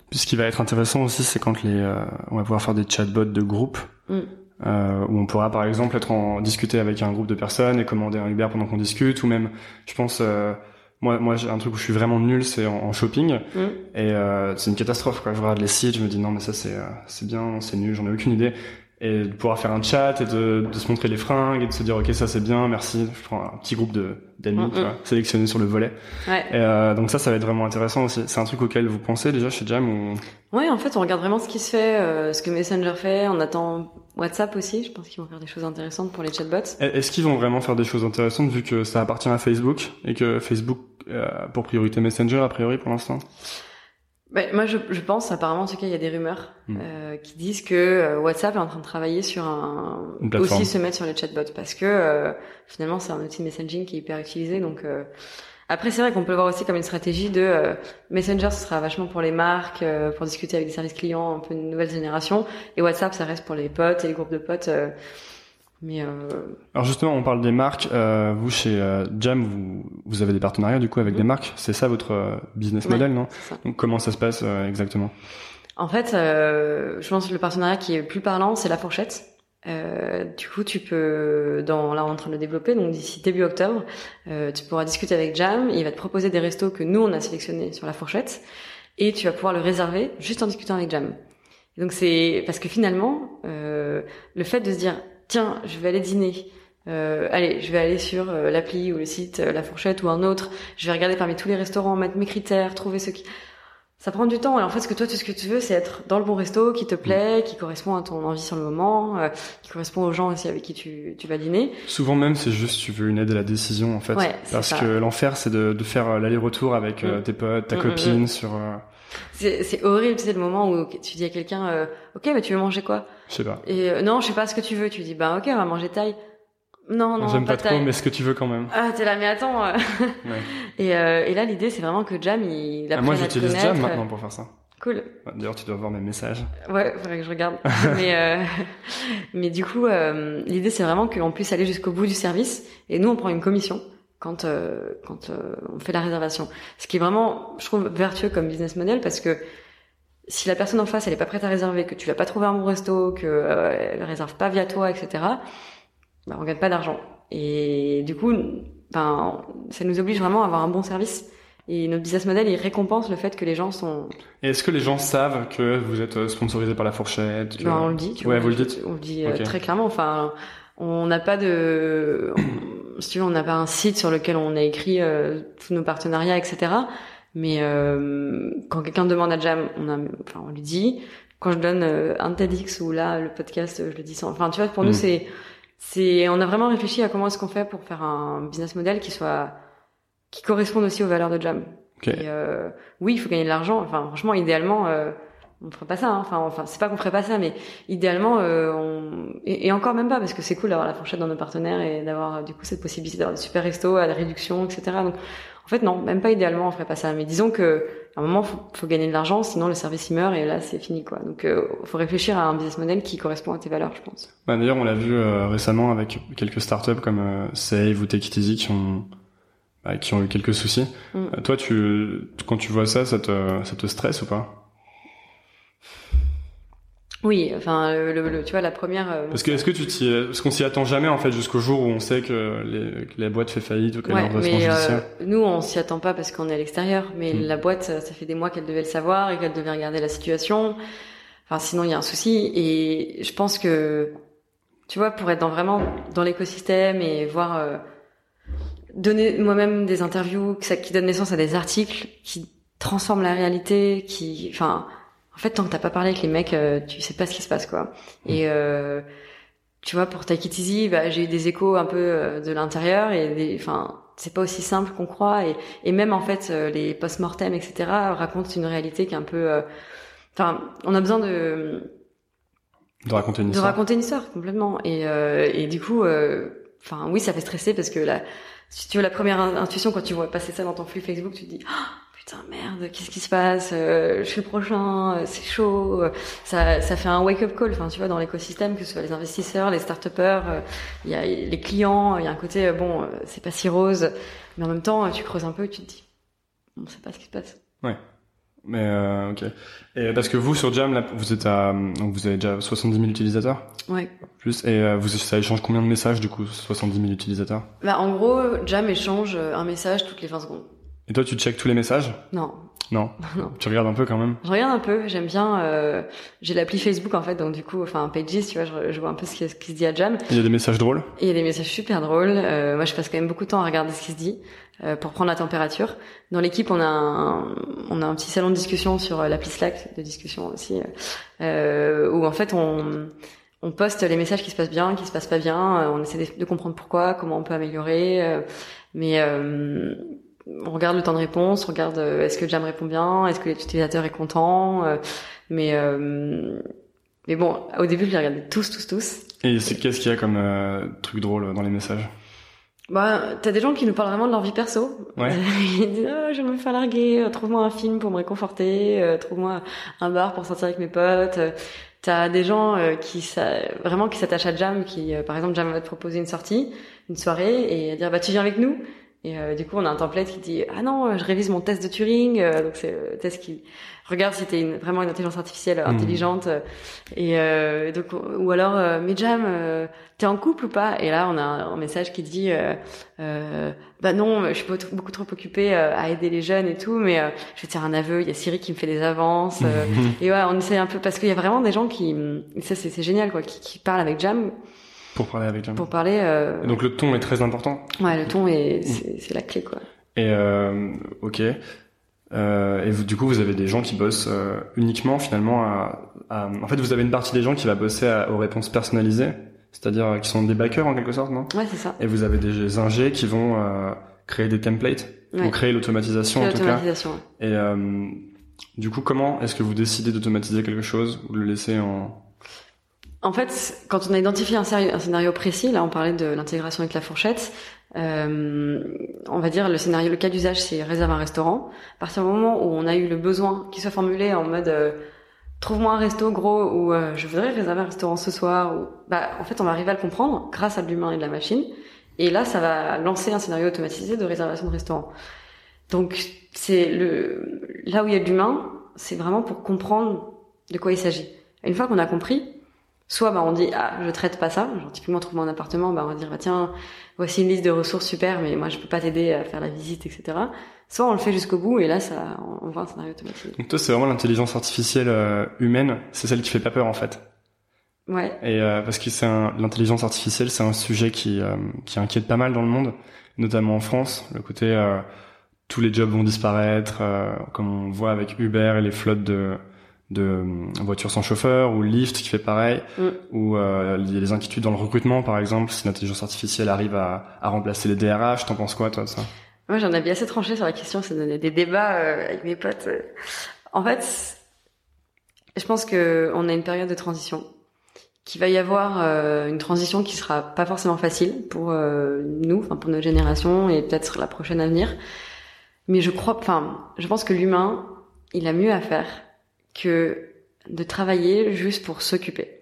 Puis ce qui va être intéressant aussi, c'est quand les, euh, on va pouvoir faire des chatbots de groupe. Mm. Euh, où on pourra par exemple être en discuter avec un groupe de personnes et commander un Uber pendant qu'on discute ou même je pense euh, moi moi j'ai un truc où je suis vraiment nul c'est en, en shopping. Mm. et euh, c'est une catastrophe quoi. Je regarde les sites je me dis non mais ça c'est euh, c'est bien c'est nul j'en ai aucune idée. Et de pouvoir faire un chat et de, de se montrer les fringues et de se dire ok ça c'est bien merci. Je prends un petit groupe de d'amis Mm, mm. sélectionnés sur le volet. Ouais. Et euh, donc ça ça va être vraiment intéressant aussi. C'est un truc auquel vous pensez déjà chez Jam ou? Ouais, en fait, on regarde vraiment ce qui se fait, euh, ce que Messenger fait. On attend WhatsApp aussi. Je pense qu'ils vont faire des choses intéressantes pour les chatbots. Est-ce qu'ils vont vraiment faire des choses intéressantes vu que ça appartient à Facebook et que Facebook a pour priorité Messenger a priori pour l'instant? Ben, moi, je, je pense, apparemment, en tout cas, il y a des rumeurs Mm. euh, qui disent que euh, WhatsApp est en train de travailler sur un aussi se mettre sur les chatbots parce que euh, finalement, c'est un outil de messaging qui est hyper utilisé. Donc euh, après, c'est vrai qu'on peut le voir aussi comme une stratégie de euh, Messenger, ce sera vachement pour les marques, euh, pour discuter avec des services clients, un peu une nouvelle génération, et WhatsApp, ça reste pour les potes et les groupes de potes. euh, mais euh, Alors justement, on parle des marques. Euh, vous chez euh, Jam, vous, vous avez des partenariats du coup avec des marques. C'est ça votre business Ouais. model, non. Donc comment ça se passe euh, exactement? En fait, euh, je pense que le partenariat qui est plus parlant, c'est la fourchette. Euh, du coup, tu peux, dans, là, on est en train de le développer, donc d'ici début octobre, euh, tu pourras discuter avec Jam, il va te proposer des restos que nous, on a sélectionnés sur la fourchette, et tu vas pouvoir le réserver juste en discutant avec Jam. Donc c'est, parce que finalement, euh, le fait de se dire, tiens, je vais aller dîner, euh, allez, je vais aller sur euh, l'appli ou le site euh, La Fourchette ou un autre, je vais regarder parmi tous les restaurants, mettre mes critères, trouver ceux qui... Ça prend du temps et en fait ce que toi tout ce que tu veux c'est être dans le bon resto qui te plaît, qui correspond à ton envie sur le moment, euh, qui correspond aux gens aussi avec qui tu, tu vas dîner. Souvent même, c'est juste tu veux une aide à la décision en fait. Ouais, c'est Parce ça. que l'enfer, c'est de, de faire euh, l'aller-retour avec euh, Mm. tes potes, ta Mm, mm, copine mm. sur, euh, C'est c'est horrible, tu sais le moment où tu dis à quelqu'un euh, OK, mais tu veux manger quoi? Je sais pas. Et euh, non, je sais pas ce que tu veux, tu dis bah OK, on va manger taille. Non non, J'aime pas, pas trop, mais ce que tu veux quand même. Ah, t'es là mais attends. Ouais. et, euh, et là l'idée c'est vraiment que Jam il Ah, apprenne moi, à te j'utilise. Jam maintenant pour faire ça. Cool. D'ailleurs, tu dois voir mes messages. Ouais, faudrait que je regarde. mais, euh, mais du coup, euh, l'idée c'est vraiment qu'on puisse aller jusqu'au bout du service et nous on prend une commission quand euh, quand euh, on fait la réservation. Ce qui est vraiment, je trouve, vertueux comme business model parce que si la personne en face elle est pas prête à réserver, que tu l'as pas trouvé un bon resto, que euh, elle réserve pas via toi, etc. Bah, on gagne pas d'argent. Et du coup, ben ça nous oblige vraiment à avoir un bon service. Et notre business model, il récompense le fait que les gens sont Et est-ce que les gens savent que vous êtes euh, sponsorisé par la fourchette que- Ben, on le dit, tu Ouais, vois. vous le dites On le dit euh, très clairement. Enfin, on n'a pas de, si tu veux, on n'a pas un site sur lequel on a écrit euh, tous nos partenariats, etc. Mais euh, quand quelqu'un demande à Jam, on a, enfin, on lui dit. Quand je donne euh, un TEDx ou là le podcast, je le dis sans. Enfin, tu vois, pour Mm. nous, c'est, c'est, on a vraiment réfléchi à comment est-ce qu'on fait pour faire un business model qui soit, qui corresponde aussi aux valeurs de Jam. Ok. Et euh, oui, il faut gagner de l'argent. Enfin, franchement, idéalement, euh, on ferait pas ça. hein. Enfin, enfin, c'est pas qu'on ferait pas ça, mais idéalement, euh, on... et, et encore même pas, parce que c'est cool d'avoir la fourchette dans nos partenaires et d'avoir du coup cette possibilité d'avoir des super restos à la réduction, etc. Donc, en fait, non, même pas idéalement, on ferait pas ça. Mais disons que à un moment, faut, faut gagner de l'argent, sinon le service il meurt et là, c'est fini, quoi. Donc, euh, faut réfléchir à un business model qui correspond à tes valeurs, je pense. Bah, D'ailleurs, on l'a vu euh, récemment avec quelques startups comme euh, Save ou Take It Easy qui ont, bah, qui ont eu quelques soucis. Mm. Euh, toi, tu, quand tu vois ça, ça te, ça te stresse ou pas? Oui, enfin, le, le- le- tu vois, la première. euh, Parce que est-ce que tu t'y, parce qu'on s'y attend jamais en fait jusqu'au jour où on sait que, les, que la boîte fait faillite ou qu'elle est en Ouais, redressement euh, judiciaire. nous, on s'y attend pas parce qu'on est à l'extérieur. Mais Mm. la boîte, ça, ça fait des mois qu'elle devait le savoir et qu'elle devait regarder la situation. Enfin, sinon, il y a un souci. Et je pense que, tu vois, pour être dans vraiment dans l'écosystème et voir euh, donner moi-même des interviews que ça, qui donnent naissance à des articles qui transforment la réalité, qui, enfin, en fait, tant que t'as pas parlé avec les mecs, euh, tu sais pas ce qui se passe, quoi. Et euh, tu vois, pour Take It Easy, bah, j'ai eu des échos un peu euh, de l'intérieur et enfin, c'est pas aussi simple qu'on croit et, et même en fait euh, les post-mortem, etc. racontent une réalité qui est un peu, euh, enfin, on a besoin de De raconter une de histoire. raconter une histoire complètement et euh, et du coup, euh, enfin, oui, ça fait stresser parce que la, si tu veux la première in- intuition quand tu vois passer ça dans ton flux Facebook, tu te dis putain merde, qu'est-ce qui se passe Euh, Je suis le prochain, euh, c'est chaud. euh, Ça, ça fait un wake-up call. Enfin, tu vois, dans l'écosystème, que ce soit les investisseurs, les start-upers, euh, il y a les clients, il y a un côté bon, euh, c'est pas si rose, mais en même temps, tu creuses un peu, et tu te dis, on sait pas ce qui se passe. Mais euh, ok. Et parce que vous sur Jam, là, vous êtes à, donc vous avez déjà 70 000 utilisateurs? Ouais. plus, et euh, vous ça échange combien de messages du coup 70 000 utilisateurs? Bah, en gros, Jam échange un message toutes les 20 secondes. Et toi, tu checkes tous les messages? Non, Non? Non. Tu regardes un peu quand même? Je regarde un peu, j'aime bien. Euh, j'ai l'appli Facebook en fait, donc du coup, enfin Pages, tu vois, je, je vois un peu ce qui, ce qui se dit à Jam. Il y a des messages drôles? Et il y a des messages super drôles. Euh, moi, je passe quand même beaucoup de temps à regarder ce qui se dit euh, pour prendre la température. Dans l'équipe, on a un, on a un petit salon de discussion sur euh, l'appli Slack de discussion aussi, euh, où en fait on on poste les messages qui se passent bien, qui se passent pas bien. euh, on essaie de, comprendre pourquoi, comment on peut améliorer. mais euh, on regarde le temps de réponse, on regarde euh, est-ce que Jam répond bien, est-ce que l'utilisateur est content. euh, mais euh, mais bon, au début, je les regardais tous, tous, tous. Et c'est qu'est-ce qu'il y a comme euh, truc drôle dans les messages? Bah, t'as des gens qui nous parlent vraiment de leur vie perso. Ouais. Ils disent, ah, je vais me faire larguer, euh, trouve-moi un film pour me réconforter, euh, trouve-moi un bar pour sortir avec mes potes. T'as des gens euh, qui vraiment qui s'attachent à Jam, qui, euh, par exemple, Jam va te proposer une sortie, une soirée, et dire, bah, tu viens avec nous? Et euh, du coup, on a un template qui dit, ah non, euh, je révise mon test de Turing. Euh, donc c'est le test qui regarde si t'es une, vraiment une intelligence artificielle Mhm. intelligente. euh, Et euh, donc, ou alors, euh, mais Jam, euh, t'es en couple ou pas? Et là, on a un, un message qui dit, bah non, je suis beaucoup trop- occupée à aider les jeunes et tout, mais euh, je vais te faire un aveu, il y a Siri qui me fait des avances. euh, et ouais, on essaie un peu parce qu'il y a vraiment des gens qui, ça c'est c'est génial quoi, qui, qui parlent avec Jam pour parler avec Jam. pour parler. Euh, donc le ton est très important. ouais, le ton est c'est c'est la clé quoi. Et euh, ok. Euh, et vous, du coup, vous avez des gens qui bossent euh, uniquement finalement à, à- En fait, vous avez une partie des gens qui va bosser à- aux réponses personnalisées, c'est-à-dire euh, qui sont des backers en quelque sorte, non? Ouais, c'est ça. Et vous avez des ingés qui vont créer des templates ou Ouais. créer l'automatisation en tout cas. L'automatisation. Et euh, du coup, comment est-ce que vous décidez d'automatiser quelque chose ou de le laisser en En fait, quand on a identifié un, scénario précis, là on parlait de l'intégration avec la fourchette, euh, on va dire le scénario, le cas d'usage c'est réserve un restaurant. À partir du moment où on a eu le besoin qui soit formulé en mode euh, trouve-moi un resto gros ou euh, je voudrais réserver un restaurant ce soir, ou bah en fait on va arriver à le comprendre grâce à l'humain et de la machine. Et là ça va lancer un scénario automatisé de réservation de restaurant. Donc c'est le là où il y a de l'humain, c'est vraiment pour comprendre de quoi il s'agit. Une fois qu'on a compris, soit bah on dit ah je traite pas ça, genre typiquement trouve-moi un appartement, bah on va dire bah tiens voici une liste de ressources super, mais moi je peux pas t'aider à faire la visite, etc. Soit on le fait jusqu'au bout et là ça on voit un scénario automatisé. Donc toi, c'est vraiment l'intelligence artificielle euh, humaine, c'est celle qui fait pas peur en fait. Ouais. Et euh, parce que c'est l'intelligence artificielle, c'est un sujet qui euh, qui inquiète pas mal dans le monde, notamment en France. Le côté euh, tous les jobs vont disparaître, euh, comme on voit avec Uber et les flottes de de euh, voitures sans chauffeur ou Lyft qui fait pareil, Mm. ou euh, il y a des inquiétudes dans le recrutement par exemple. Si l'intelligence artificielle arrive à, à remplacer les DRH, t'en penses quoi toi de ça? Moi, j'en avais assez tranché sur la question, ça donnait des débats euh, avec mes potes. En fait, Je pense que on a une période de transition, qu'il va y avoir euh, une transition qui sera pas forcément facile pour nous, enfin pour notre génération et peut-être la prochaine à venir. Mais je crois, enfin, je pense que l'humain, il a mieux à faire que de travailler juste pour s'occuper.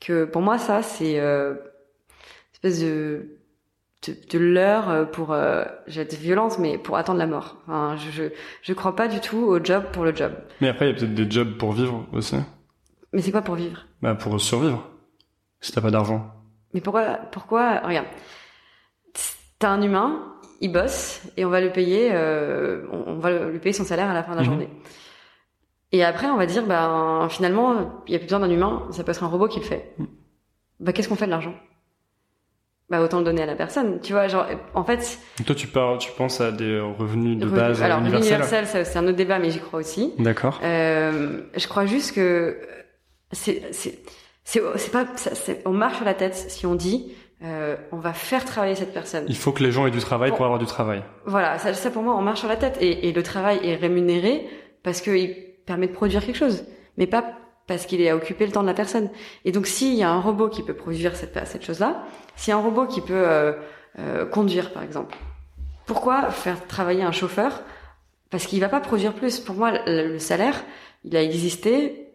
Que pour moi, ça, c'est euh, une espèce de de, de l'heure pour, euh, j'ai mais pour attendre la mort. Enfin, je, je je crois pas du tout au job pour le job. Mais après, il y a peut-être des jobs pour vivre aussi. Mais c'est quoi pour vivre? Bah, pour survivre. Si t'as pas d'argent. Mais pourquoi, pourquoi, regarde, t'as un humain, il bosse et on va le payer, euh, on on va lui payer son salaire à la fin de la Mhm. journée. Et après, on va dire, bah finalement, il y a plus besoin d'un humain, ça peut être un robot qui le fait. Bah qu'est-ce qu'on fait de l'argent? Bah autant le donner à la personne, tu vois. Genre, en fait, toi, tu parles, tu penses à des revenus de revenu- base alors universels. c'est un autre débat, mais j'y crois aussi. D'accord. Euh, je crois juste que c'est c'est c'est c'est pas c'est- on marche sur la tête si on dit euh, on va faire travailler cette personne. Il faut que les gens aient du travail Bon. pour avoir du travail. Voilà, ça, ça pour moi on marche sur la tête et, et le travail est rémunéré parce qu'il permet de produire quelque chose, mais pas parce qu'il est à occuper le temps de la personne. Et donc s'il y a un robot qui peut produire cette chose-là, s'il y a un robot qui peut euh, euh, conduire par exemple, pourquoi faire travailler un chauffeur? Parce qu'il va pas produire plus. Pour moi, le salaire, il a existé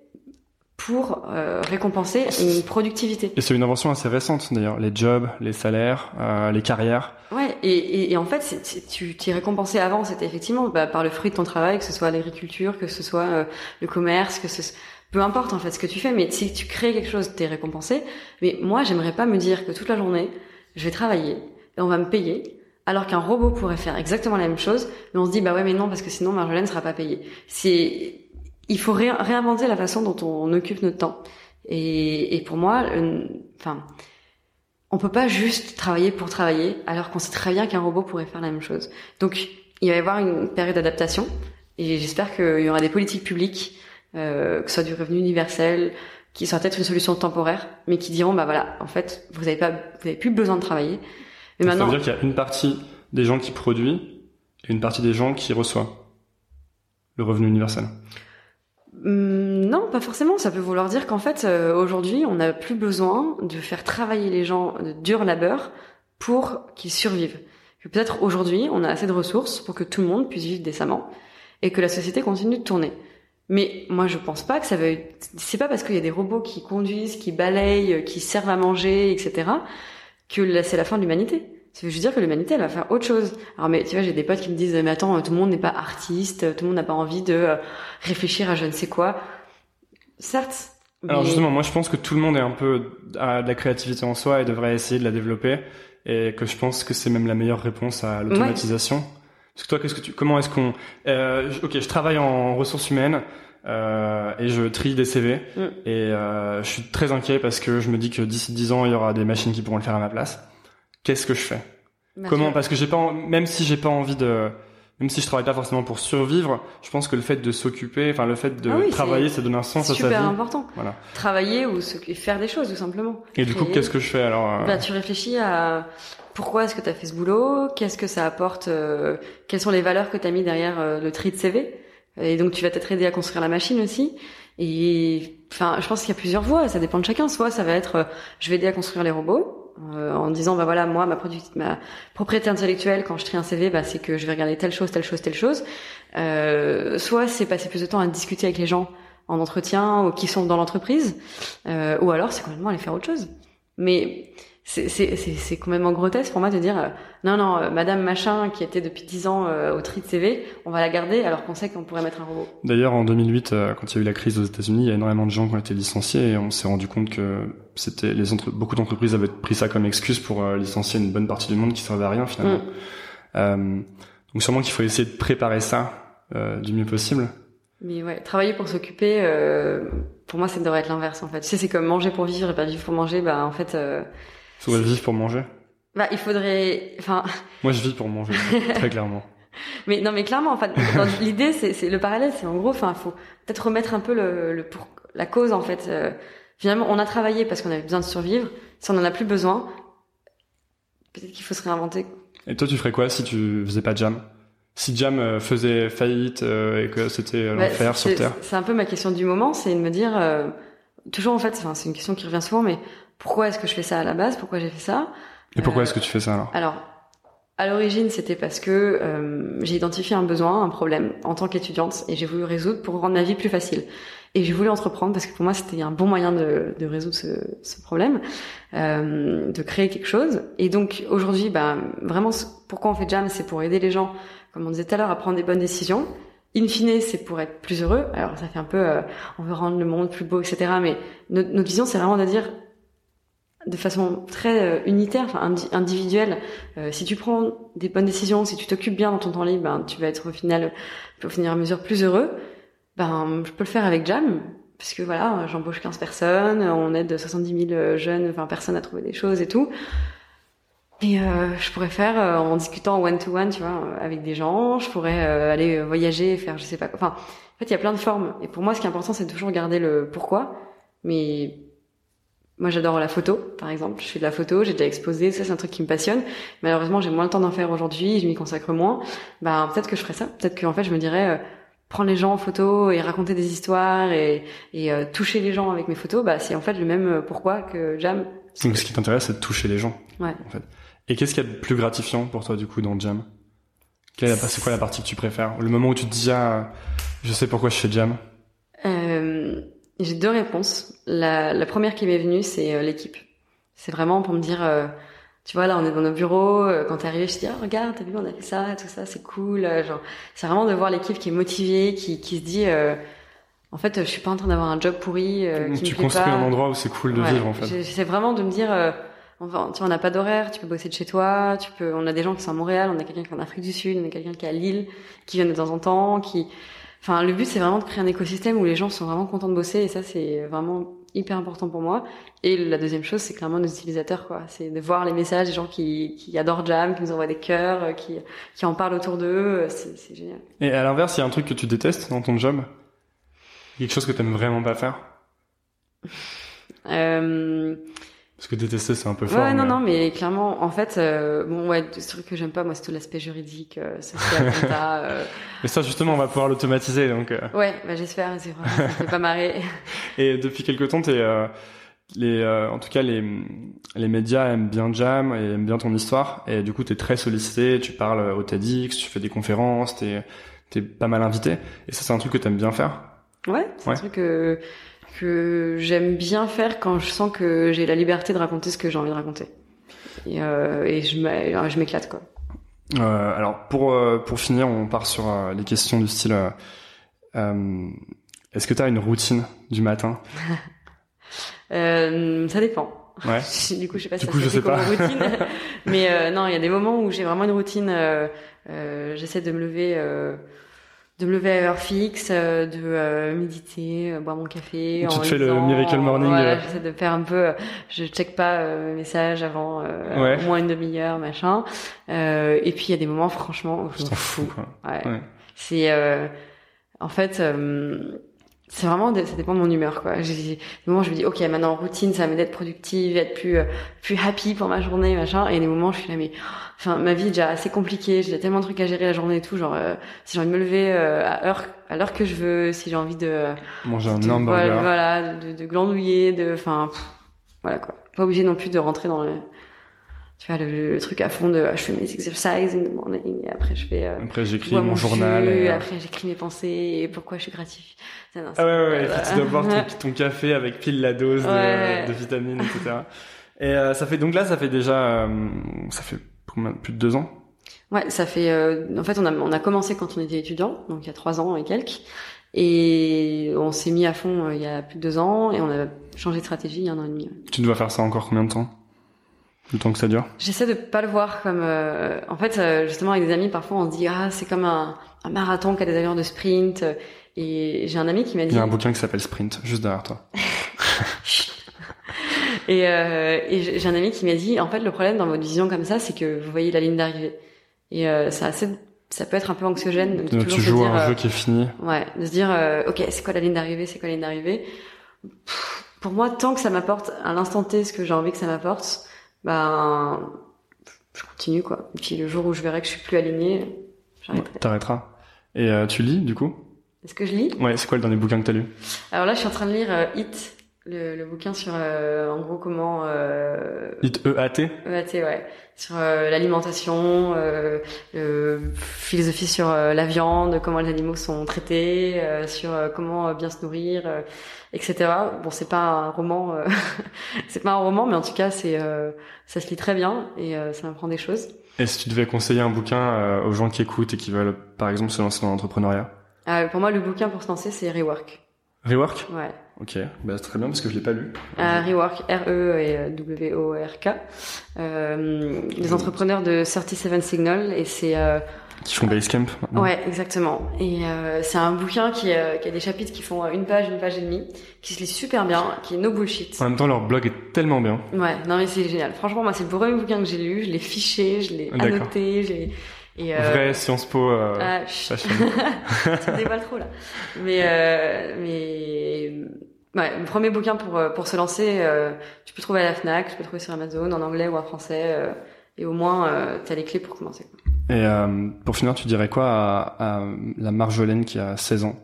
pour euh, récompenser une productivité. Et c'est une invention assez récente d'ailleurs. Les jobs, les salaires, euh, les carrières. Ouais, et, et, et en fait, c'est- c'est- tu t'y récompensé avant, c'était effectivement bah, par le fruit de ton travail, que ce soit l'agriculture, que ce soit euh, le commerce, que ce peu importe en fait ce que tu fais, mais si tu crées quelque chose, t'es récompensé. Mais moi, j'aimerais pas me dire que toute la journée, je vais travailler et on va me payer, alors qu'un robot pourrait faire exactement la même chose, mais on se dit bah ouais mais non parce que sinon Marjolaine sera pas payée. C'est il faut ré- réinventer la façon dont on occupe notre temps. Et, et pour moi, enfin, on peut pas juste travailler pour travailler, alors qu'on sait très bien qu'un robot pourrait faire la même chose. Donc, il va y avoir une période d'adaptation, et j'espère qu'il y aura des politiques publiques, euh, que ce soit du revenu universel, qui sera peut-être une solution temporaire, mais qui diront bah voilà, en fait, vous avez pas, vous avez plus besoin de travailler. Mais maintenant, Ça veut dire qu'il y a une partie des gens qui produisent et une partie des gens qui reçoivent le revenu universel. Hum, non, pas forcément. Ça peut vouloir dire qu'en fait, euh, aujourd'hui, on n'a plus besoin de faire travailler les gens de dur labeur pour qu'ils survivent. Peut-être aujourd'hui, on a assez de ressources pour que tout le monde puisse vivre décemment et que la société continue de tourner. Mais moi, je pense pas que ça veut. C'est pas parce qu'il y a des robots qui conduisent, qui balayent, qui servent à manger, etc., que c'est la fin de l'humanité. Ça veut juste dire que l'humanité, elle va faire autre chose. Alors, mais tu vois, j'ai des potes qui me disent, mais attends, tout le monde n'est pas artiste, tout le monde n'a pas envie de euh, réfléchir à je ne sais quoi. Certes. Alors justement, moi je pense que tout le monde est un peu à de la créativité en soi et devrait essayer de la développer et que je pense que c'est même la meilleure réponse à l'automatisation. Parce que toi, qu'est-ce que tu, comment est-ce qu'on, euh, ok, je travaille en ressources humaines euh, et je trie des CV Mm. et euh, je suis très inquiet parce que je me dis que d'ici 10 ans il y aura des machines qui pourront le faire à ma place. Qu'est-ce que je fais? Bah, Comment Parce que j'ai pas, en- même si j'ai pas envie de, même si je travaille pas forcément pour survivre, je pense que le fait de s'occuper, enfin le fait de Ah oui, travailler, ça donne un sens à sa super vie. important. Voilà. Travailler ou se- faire des choses, tout simplement. Et du coup, qu'est-ce que je fais alors euh, Bah, tu réfléchis à pourquoi est-ce que tu as fait ce boulot, qu'est-ce que ça apporte, euh, quelles sont les valeurs que tu as mis derrière euh, le tri de CV. Et donc tu vas peut-être aider à construire la machine aussi. Et enfin, je pense qu'il y a plusieurs voies, ça dépend de chacun. Soit ça va être, euh, je vais aider à construire les robots, euh, en disant bah voilà moi ma, ma propriété intellectuelle quand je trie un CV, bah c'est que je vais regarder telle chose, telle chose, telle chose. Euh, soit c'est passer plus de temps à discuter avec les gens en entretien ou qui sont dans l'entreprise, euh, ou alors c'est complètement aller faire autre chose. Mais c'est complètement grotesque pour moi de dire euh, non non euh, Madame machin qui était depuis 10 ans euh, au tri de CV, on va la garder alors qu'on sait qu'on pourrait mettre un robot. D'ailleurs, en 2008, euh, quand il y a eu la crise aux États-Unis, il y a énormément de gens qui ont été licenciés et on s'est rendu compte que c'était les entre... beaucoup d'entreprises avaient pris ça comme excuse pour licencier une bonne partie du monde qui servait à rien finalement. Euh, donc sûrement qu'il faut essayer de préparer ça euh, du mieux possible. Mais ouais, travailler pour s'occuper, euh, pour moi ça devrait être l'inverse en fait. Tu sais c'est comme manger pour vivre et pas vivre pour manger, bah en fait, euh, Faudrait vivre pour manger. bah il faudrait, enfin Moi, je vis pour manger, très clairement. Mais non, mais clairement, en fait, dans l'idée, c'est, le parallèle, c'est en gros, enfin, faut peut-être remettre un peu le, le pour la cause en fait. Euh, finalement, on a travaillé parce qu'on avait besoin de survivre. Si on en a plus besoin, peut-être qu'il faut se réinventer. Et toi, tu ferais quoi si tu faisais pas de jam? Si Jam euh, faisait faillite euh, et que c'était Bah, l'enfer sur Terre? C'est un peu ma question du moment, c'est de me dire, euh, toujours en fait, enfin, c'est une question qui revient souvent, mais pourquoi est-ce que je fais ça à la base Pourquoi j'ai fait ça Et pourquoi Euh, est-ce que tu fais ça alors? Alors, à l'origine, c'était parce que euh, j'ai identifié un besoin, un problème en tant qu'étudiante, et j'ai voulu résoudre pour rendre ma vie plus facile. Et j'ai voulu entreprendre parce que pour moi, c'était un bon moyen de, de résoudre ce, ce problème, euh, de créer quelque chose. Et donc aujourd'hui, bah, vraiment, pourquoi on fait Jam, c'est pour aider les gens, comme on disait tout à l'heure, à prendre des bonnes décisions. In fine, c'est pour être plus heureux. Alors ça fait un peu, euh, on veut rendre le monde plus beau, etc. Mais notre, notre vision, c'est vraiment de dire de façon très euh, unitaire, enfin indi- individuelle, euh, si tu prends des bonnes décisions, si tu t'occupes bien dans ton temps libre, ben, tu vas être au final, au finir à mesure plus heureux. Ben, je peux le faire avec Jam, parce que voilà, j'embauche 15 personnes, on aide 70 000 jeunes, 20 personnes à trouver des choses et tout. Et euh, je pourrais faire euh, en discutant one to one, tu vois, euh, avec des gens. Je pourrais euh, aller voyager, faire je sais pas quoi. Enfin, en fait, il y a plein de formes. Et pour moi, ce qui est important, c'est toujours garder le pourquoi. Mais moi, j'adore la photo, par exemple. Je fais de la photo, j'ai déjà exposé, ça c'est un truc qui me passionne. Malheureusement, j'ai moins le temps d'en faire aujourd'hui, je m'y consacre moins. Ben peut-être que je ferais ça. Peut-être qu'en fait, je me dirais euh, prendre les gens en photo et raconter des histoires et, et euh, toucher les gens avec mes photos. Bah c'est en fait le même euh, pourquoi que Jam. Donc ce qui t'intéresse, c'est de toucher les gens. Ouais. En fait. Et qu'est-ce qu'il y a de plus gratifiant pour toi du coup dans Jam? Quelle est la- C'est quoi la partie que tu préfères? Le moment où tu te dis ah, je sais pourquoi je fais Jam? Euh, j'ai deux réponses. La, la première qui m'est venue, c'est euh, l'équipe. C'est vraiment pour me dire, euh, tu vois, là, on est dans nos bureaux. euh, quand t'es arrivé, je te dis, ah, regarde, t'as vu, on a fait ça, tout ça, c'est cool. euh, genre, c'est vraiment de voir l'équipe qui est motivée, qui, qui se dit, euh, en fait, je suis pas en train d'avoir un job pourri, euh, qui tu me plaît construis pas. un endroit où c'est cool de Ouais, vivre en fait. C'est vraiment de me dire, euh, enfin, tu vois, on n'a pas d'horaire, tu peux bosser de chez toi, tu peux, on a des gens qui sont à Montréal, on a quelqu'un qui est en Afrique du Sud, on a quelqu'un qui est à Lille, qui vient de temps en temps, qui, enfin, le but c'est vraiment de créer un écosystème où les gens sont vraiment contents de bosser et ça c'est vraiment hyper important pour moi. Et la deuxième chose, c'est clairement nos utilisateurs, quoi. C'est de voir les messages des gens qui, qui adorent Jam, qui nous envoient des cœurs, euh, qui, qui en parlent autour d'eux, euh, c'est génial. Et à l'inverse, il y a un truc que tu détestes dans ton job? Quelque chose que t'aimes vraiment pas faire? Euh, Parce que détester, c'est un peu fort. Ouais, non, mais- non, mais clairement, en fait, euh, bon, ouais, ce truc que j'aime pas, moi, c'est tout l'aspect juridique, euh, social, compta, euh, Mais ça, justement, on va pouvoir l'automatiser. Donc, euh. ouais, bah, j'espère, c'est vrai, ça me fait pas marrer. Et depuis quelque temps, t'es, euh, les, euh, en tout cas, les, les médias aiment bien Jam et aiment bien ton histoire. Et du coup, t'es très sollicité. Tu parles au TEDx, tu fais des conférences, t'es, t'es pas mal invité. Et ça, c'est un truc que t'aimes bien faire. Ouais, c'est Ouais. un truc que, que j'aime bien faire quand je sens que j'ai la liberté de raconter ce que j'ai envie de raconter. Et, euh, et je m'éclate, quoi. Euh, alors, pour, euh, pour finir, on part sur euh, les questions du style. euh, euh, est-ce que t'as une routine du matin? Euh, ça dépend. Ouais. du coup, je sais pas Du coup, ça je sais pas. routine. Mais euh, non, il y a des moments où j'ai vraiment une routine. euh, euh, J'essaie de me lever, euh, de me lever à heure fixe, euh, de euh, méditer, euh, boire mon café. Tu en te fais le miracle morning, Voilà, j'essaie de faire un peu. Je check pas euh, mes messages avant euh, Ouais. au moins une demi-heure, machin. Euh, et puis il y a des moments, franchement, où je m'en fous. Ouais. Ouais. C'est euh, en fait euh, c'est vraiment ça dépend de mon humeur quoi. J'ai des moments où je me dis OK, maintenant routine, ça va m'aider à être productive, être plus euh, plus happy pour ma journée machin et des moments où je suis là mais enfin ma vie est déjà assez compliquée, j'ai tellement de trucs à gérer la journée et tout genre euh, si j'ai envie de me lever euh, à heure à l'heure que je veux, si j'ai envie de Manger un hamburger. voilà, voilà, de, de glandouiller, de enfin voilà quoi. Pas obligé non plus de rentrer dans le tu vois le, le truc à fond de je fais mes exercices in the morning et après je fais euh, Après, j'écris mon mon journal. jus, et, euh, après j'écris mes pensées et pourquoi je suis non, Ah ouais, ouais, ouais. Et puis tu dois boire ton, ton café avec pile la dose de, Ouais. de vitamines, etc. Et euh, ça fait donc là, ça fait déjà, euh, ça fait plus de deux ans? Ouais, ça fait. euh, en fait, on a on a commencé quand on était étudiant, donc il y a trois ans et quelques, et on s'est mis à fond euh, il y a plus de deux ans et on a changé de stratégie il y a un an et demi. Tu dois faire ça encore combien de temps? Le temps que ça dure J'essaie de pas le voir comme. euh, en fait, euh, justement, avec des amis, parfois on se dit ah c'est comme un, un marathon qui a des allures de sprint. Et j'ai un ami qui m'a Il dit. y a un bouquin qui s'appelle Sprint, juste derrière toi. Et, euh, et j'ai un ami qui m'a dit, en fait, le problème dans votre vision comme ça, c'est que vous voyez la ligne d'arrivée. Et euh, ça, assez, ça peut être un peu anxiogène de Donc, tu joues à un euh, jeu qui est fini. ouais, de se dire, euh, ok, c'est quoi la ligne d'arrivée, c'est quoi la ligne d'arrivée? Pour moi, tant que ça m'apporte à l'instant T ce que j'ai envie que ça m'apporte, ben, je continue quoi. Et puis le jour où je verrai que je suis plus alignée, j'arrêterai. T'arrêteras. Et euh, tu lis, du coup? Est-ce que je lis? Ouais, c'est quoi le dernier bouquin que t'as lu? Alors là, je suis en train de lire euh, Hit, le, le bouquin sur, euh, en gros, comment... Euh, E-A-T EAT, ouais. Sur euh, l'alimentation, euh, euh, philosophie sur euh, la viande, comment les animaux sont traités, euh, sur euh, comment euh, bien se nourrir, euh, etc. Bon, c'est pas un roman, euh, c'est pas un roman, mais en tout cas, c'est, euh, ça se lit très bien et euh, ça m'apprend des choses. Et si tu devais conseiller un bouquin euh, aux gens qui écoutent et qui veulent, par exemple, se lancer dans l'entrepreneuriat? Euh, pour moi, le bouquin pour se lancer, c'est Rework. Rework Ouais. Ok, bah, c'est très bien parce que je l'ai pas lu. Euh, Rework, R-E et euh, W-O-R-K. Les entrepreneurs de 37 Signal et c'est euh, Qui font Basecamp maintenant. Ouais, exactement. Et euh, c'est un bouquin qui, euh, qui a des chapitres qui font euh, une page, une page et demie, qui se lit super bien, qui est no bullshit. En même temps, leur blog est tellement bien. Ouais, non mais c'est génial. Franchement, moi, c'est le premier bouquin que j'ai lu. Je l'ai fiché, je l'ai annoté, j'ai et euh, Vrai Sciences Po. Euh, ah, tu dévoiles trop là. Mais euh, mais ouais, le premier bouquin pour pour se lancer, euh, tu peux le trouver à la Fnac, tu peux le trouver sur Amazon en anglais ou en français, euh, et au moins euh, t'as les clés pour commencer. quoi. Et pour finir, tu dirais quoi à, à la Marjolaine qui a 16 ans?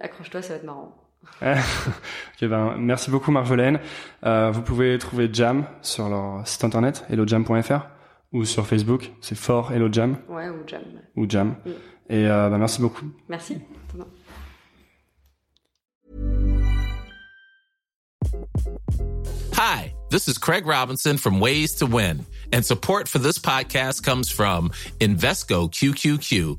Accroche-toi, ça va être marrant. Ok, ben, merci beaucoup Marjolaine. Euh, vous pouvez trouver Jam sur leur site internet hellojam.fr ou sur Facebook, c'est fort Hello Jam Ouais, ou jam. ou Jam. Mm. Et euh, ben, merci beaucoup. Merci. Hi, this is Craig Robinson from Ways to Win, and support for this podcast comes from Invesco QQQ,